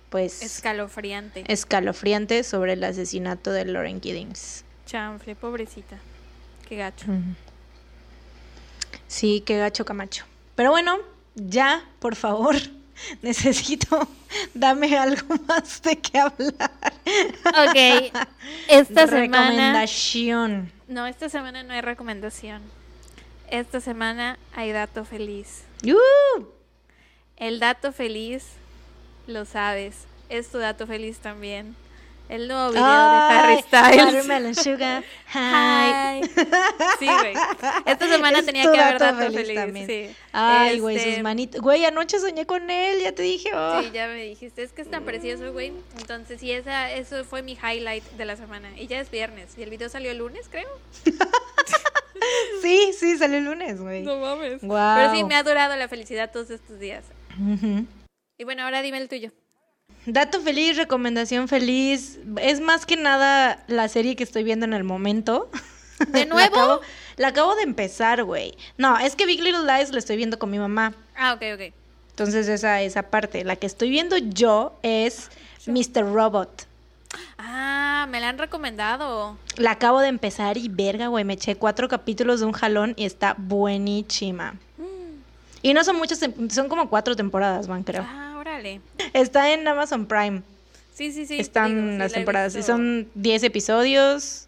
pues Escalofriante. escalofriante sobre el asesinato de Lauren Giddings. Chanfle, pobrecita. Qué gacho. Sí, qué gacho Camacho. Pero bueno, ya, por favor, (laughs) necesito, (laughs) dame algo (laughs) más de qué hablar. Ok. Esta semana. Recomendación. No, esta semana no hay recomendación. Esta semana hay dato feliz. ¡Uh! El dato feliz, lo sabes. Es tu dato feliz también. El nuevo video de Harry Styles. Watermelon (laughs) Sugar. Hi. Hi. Sí, güey. Esta semana Es tenía que haber dato dato feliz feliz. también. Sí. Ay, güey, Este, sus manitas. Güey, anoche soñé con él, ya te dije. oh. Sí, ya me dijiste, es que es tan precioso, güey. Entonces, sí, esa, eso fue mi highlight de la semana. Y ya es viernes. Y el video salió el lunes, creo. (laughs) sí, sí, salió el lunes, güey. No mames. Guau. Pero sí, me ha durado la felicidad todos estos días. Y bueno, ahora dime el tuyo. Dato feliz, recomendación feliz. Es más que nada la serie que estoy viendo en el momento. ¿De (laughs) La nuevo? acabo, la acabo de empezar, güey. No, es que Big Little Lies la estoy viendo con mi mamá. Ah, ok, ok. Entonces esa, esa parte. La que estoy viendo yo es Mr. Robot. Ah, me la han recomendado. La acabo de empezar y verga, güey. Me eché cuatro capítulos de un jalón y está buenísima. Y no son muchas, son como cuatro temporadas, van, creo. Ah, órale. Está en Amazon Prime. Sí, sí, sí. te Están digo, sí las la temporadas. Y son 10 episodios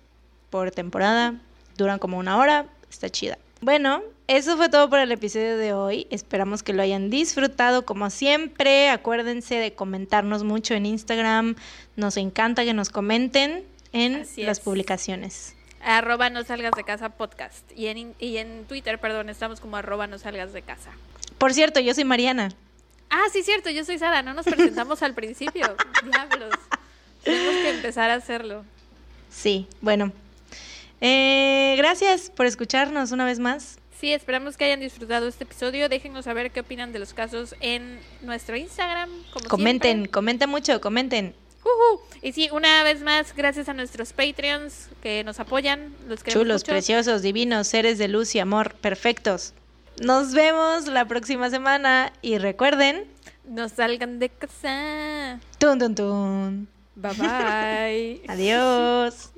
por temporada. Duran como una hora. Está chida. Bueno, eso fue todo por el episodio de hoy. Esperamos que lo hayan disfrutado como siempre. Acuérdense de comentarnos mucho en Instagram. Nos encanta que nos comenten en Así las es. publicaciones. Arroba no salgas de casa podcast. Y en, in- y en Twitter, perdón, estamos como arroba no salgas de casa. Por cierto, yo soy Mariana. Ah, sí, cierto, yo soy Sara. No nos presentamos al principio. (laughs) Diablos. Tenemos que empezar a hacerlo. Sí, bueno. Eh, gracias por escucharnos una vez más. Sí, esperamos que hayan disfrutado este episodio. Déjenos saber qué opinan de los casos en nuestro Instagram. Como Comenten, siempre. comenten mucho, comenten. Y sí, una vez más, gracias a nuestros Patreons que nos apoyan. Los Chulos, mucho. preciosos, divinos, seres de luz y amor, perfectos. Nos vemos la próxima semana y recuerden, No salgan de casa. tun tun tun. Bye bye. (laughs) Adiós.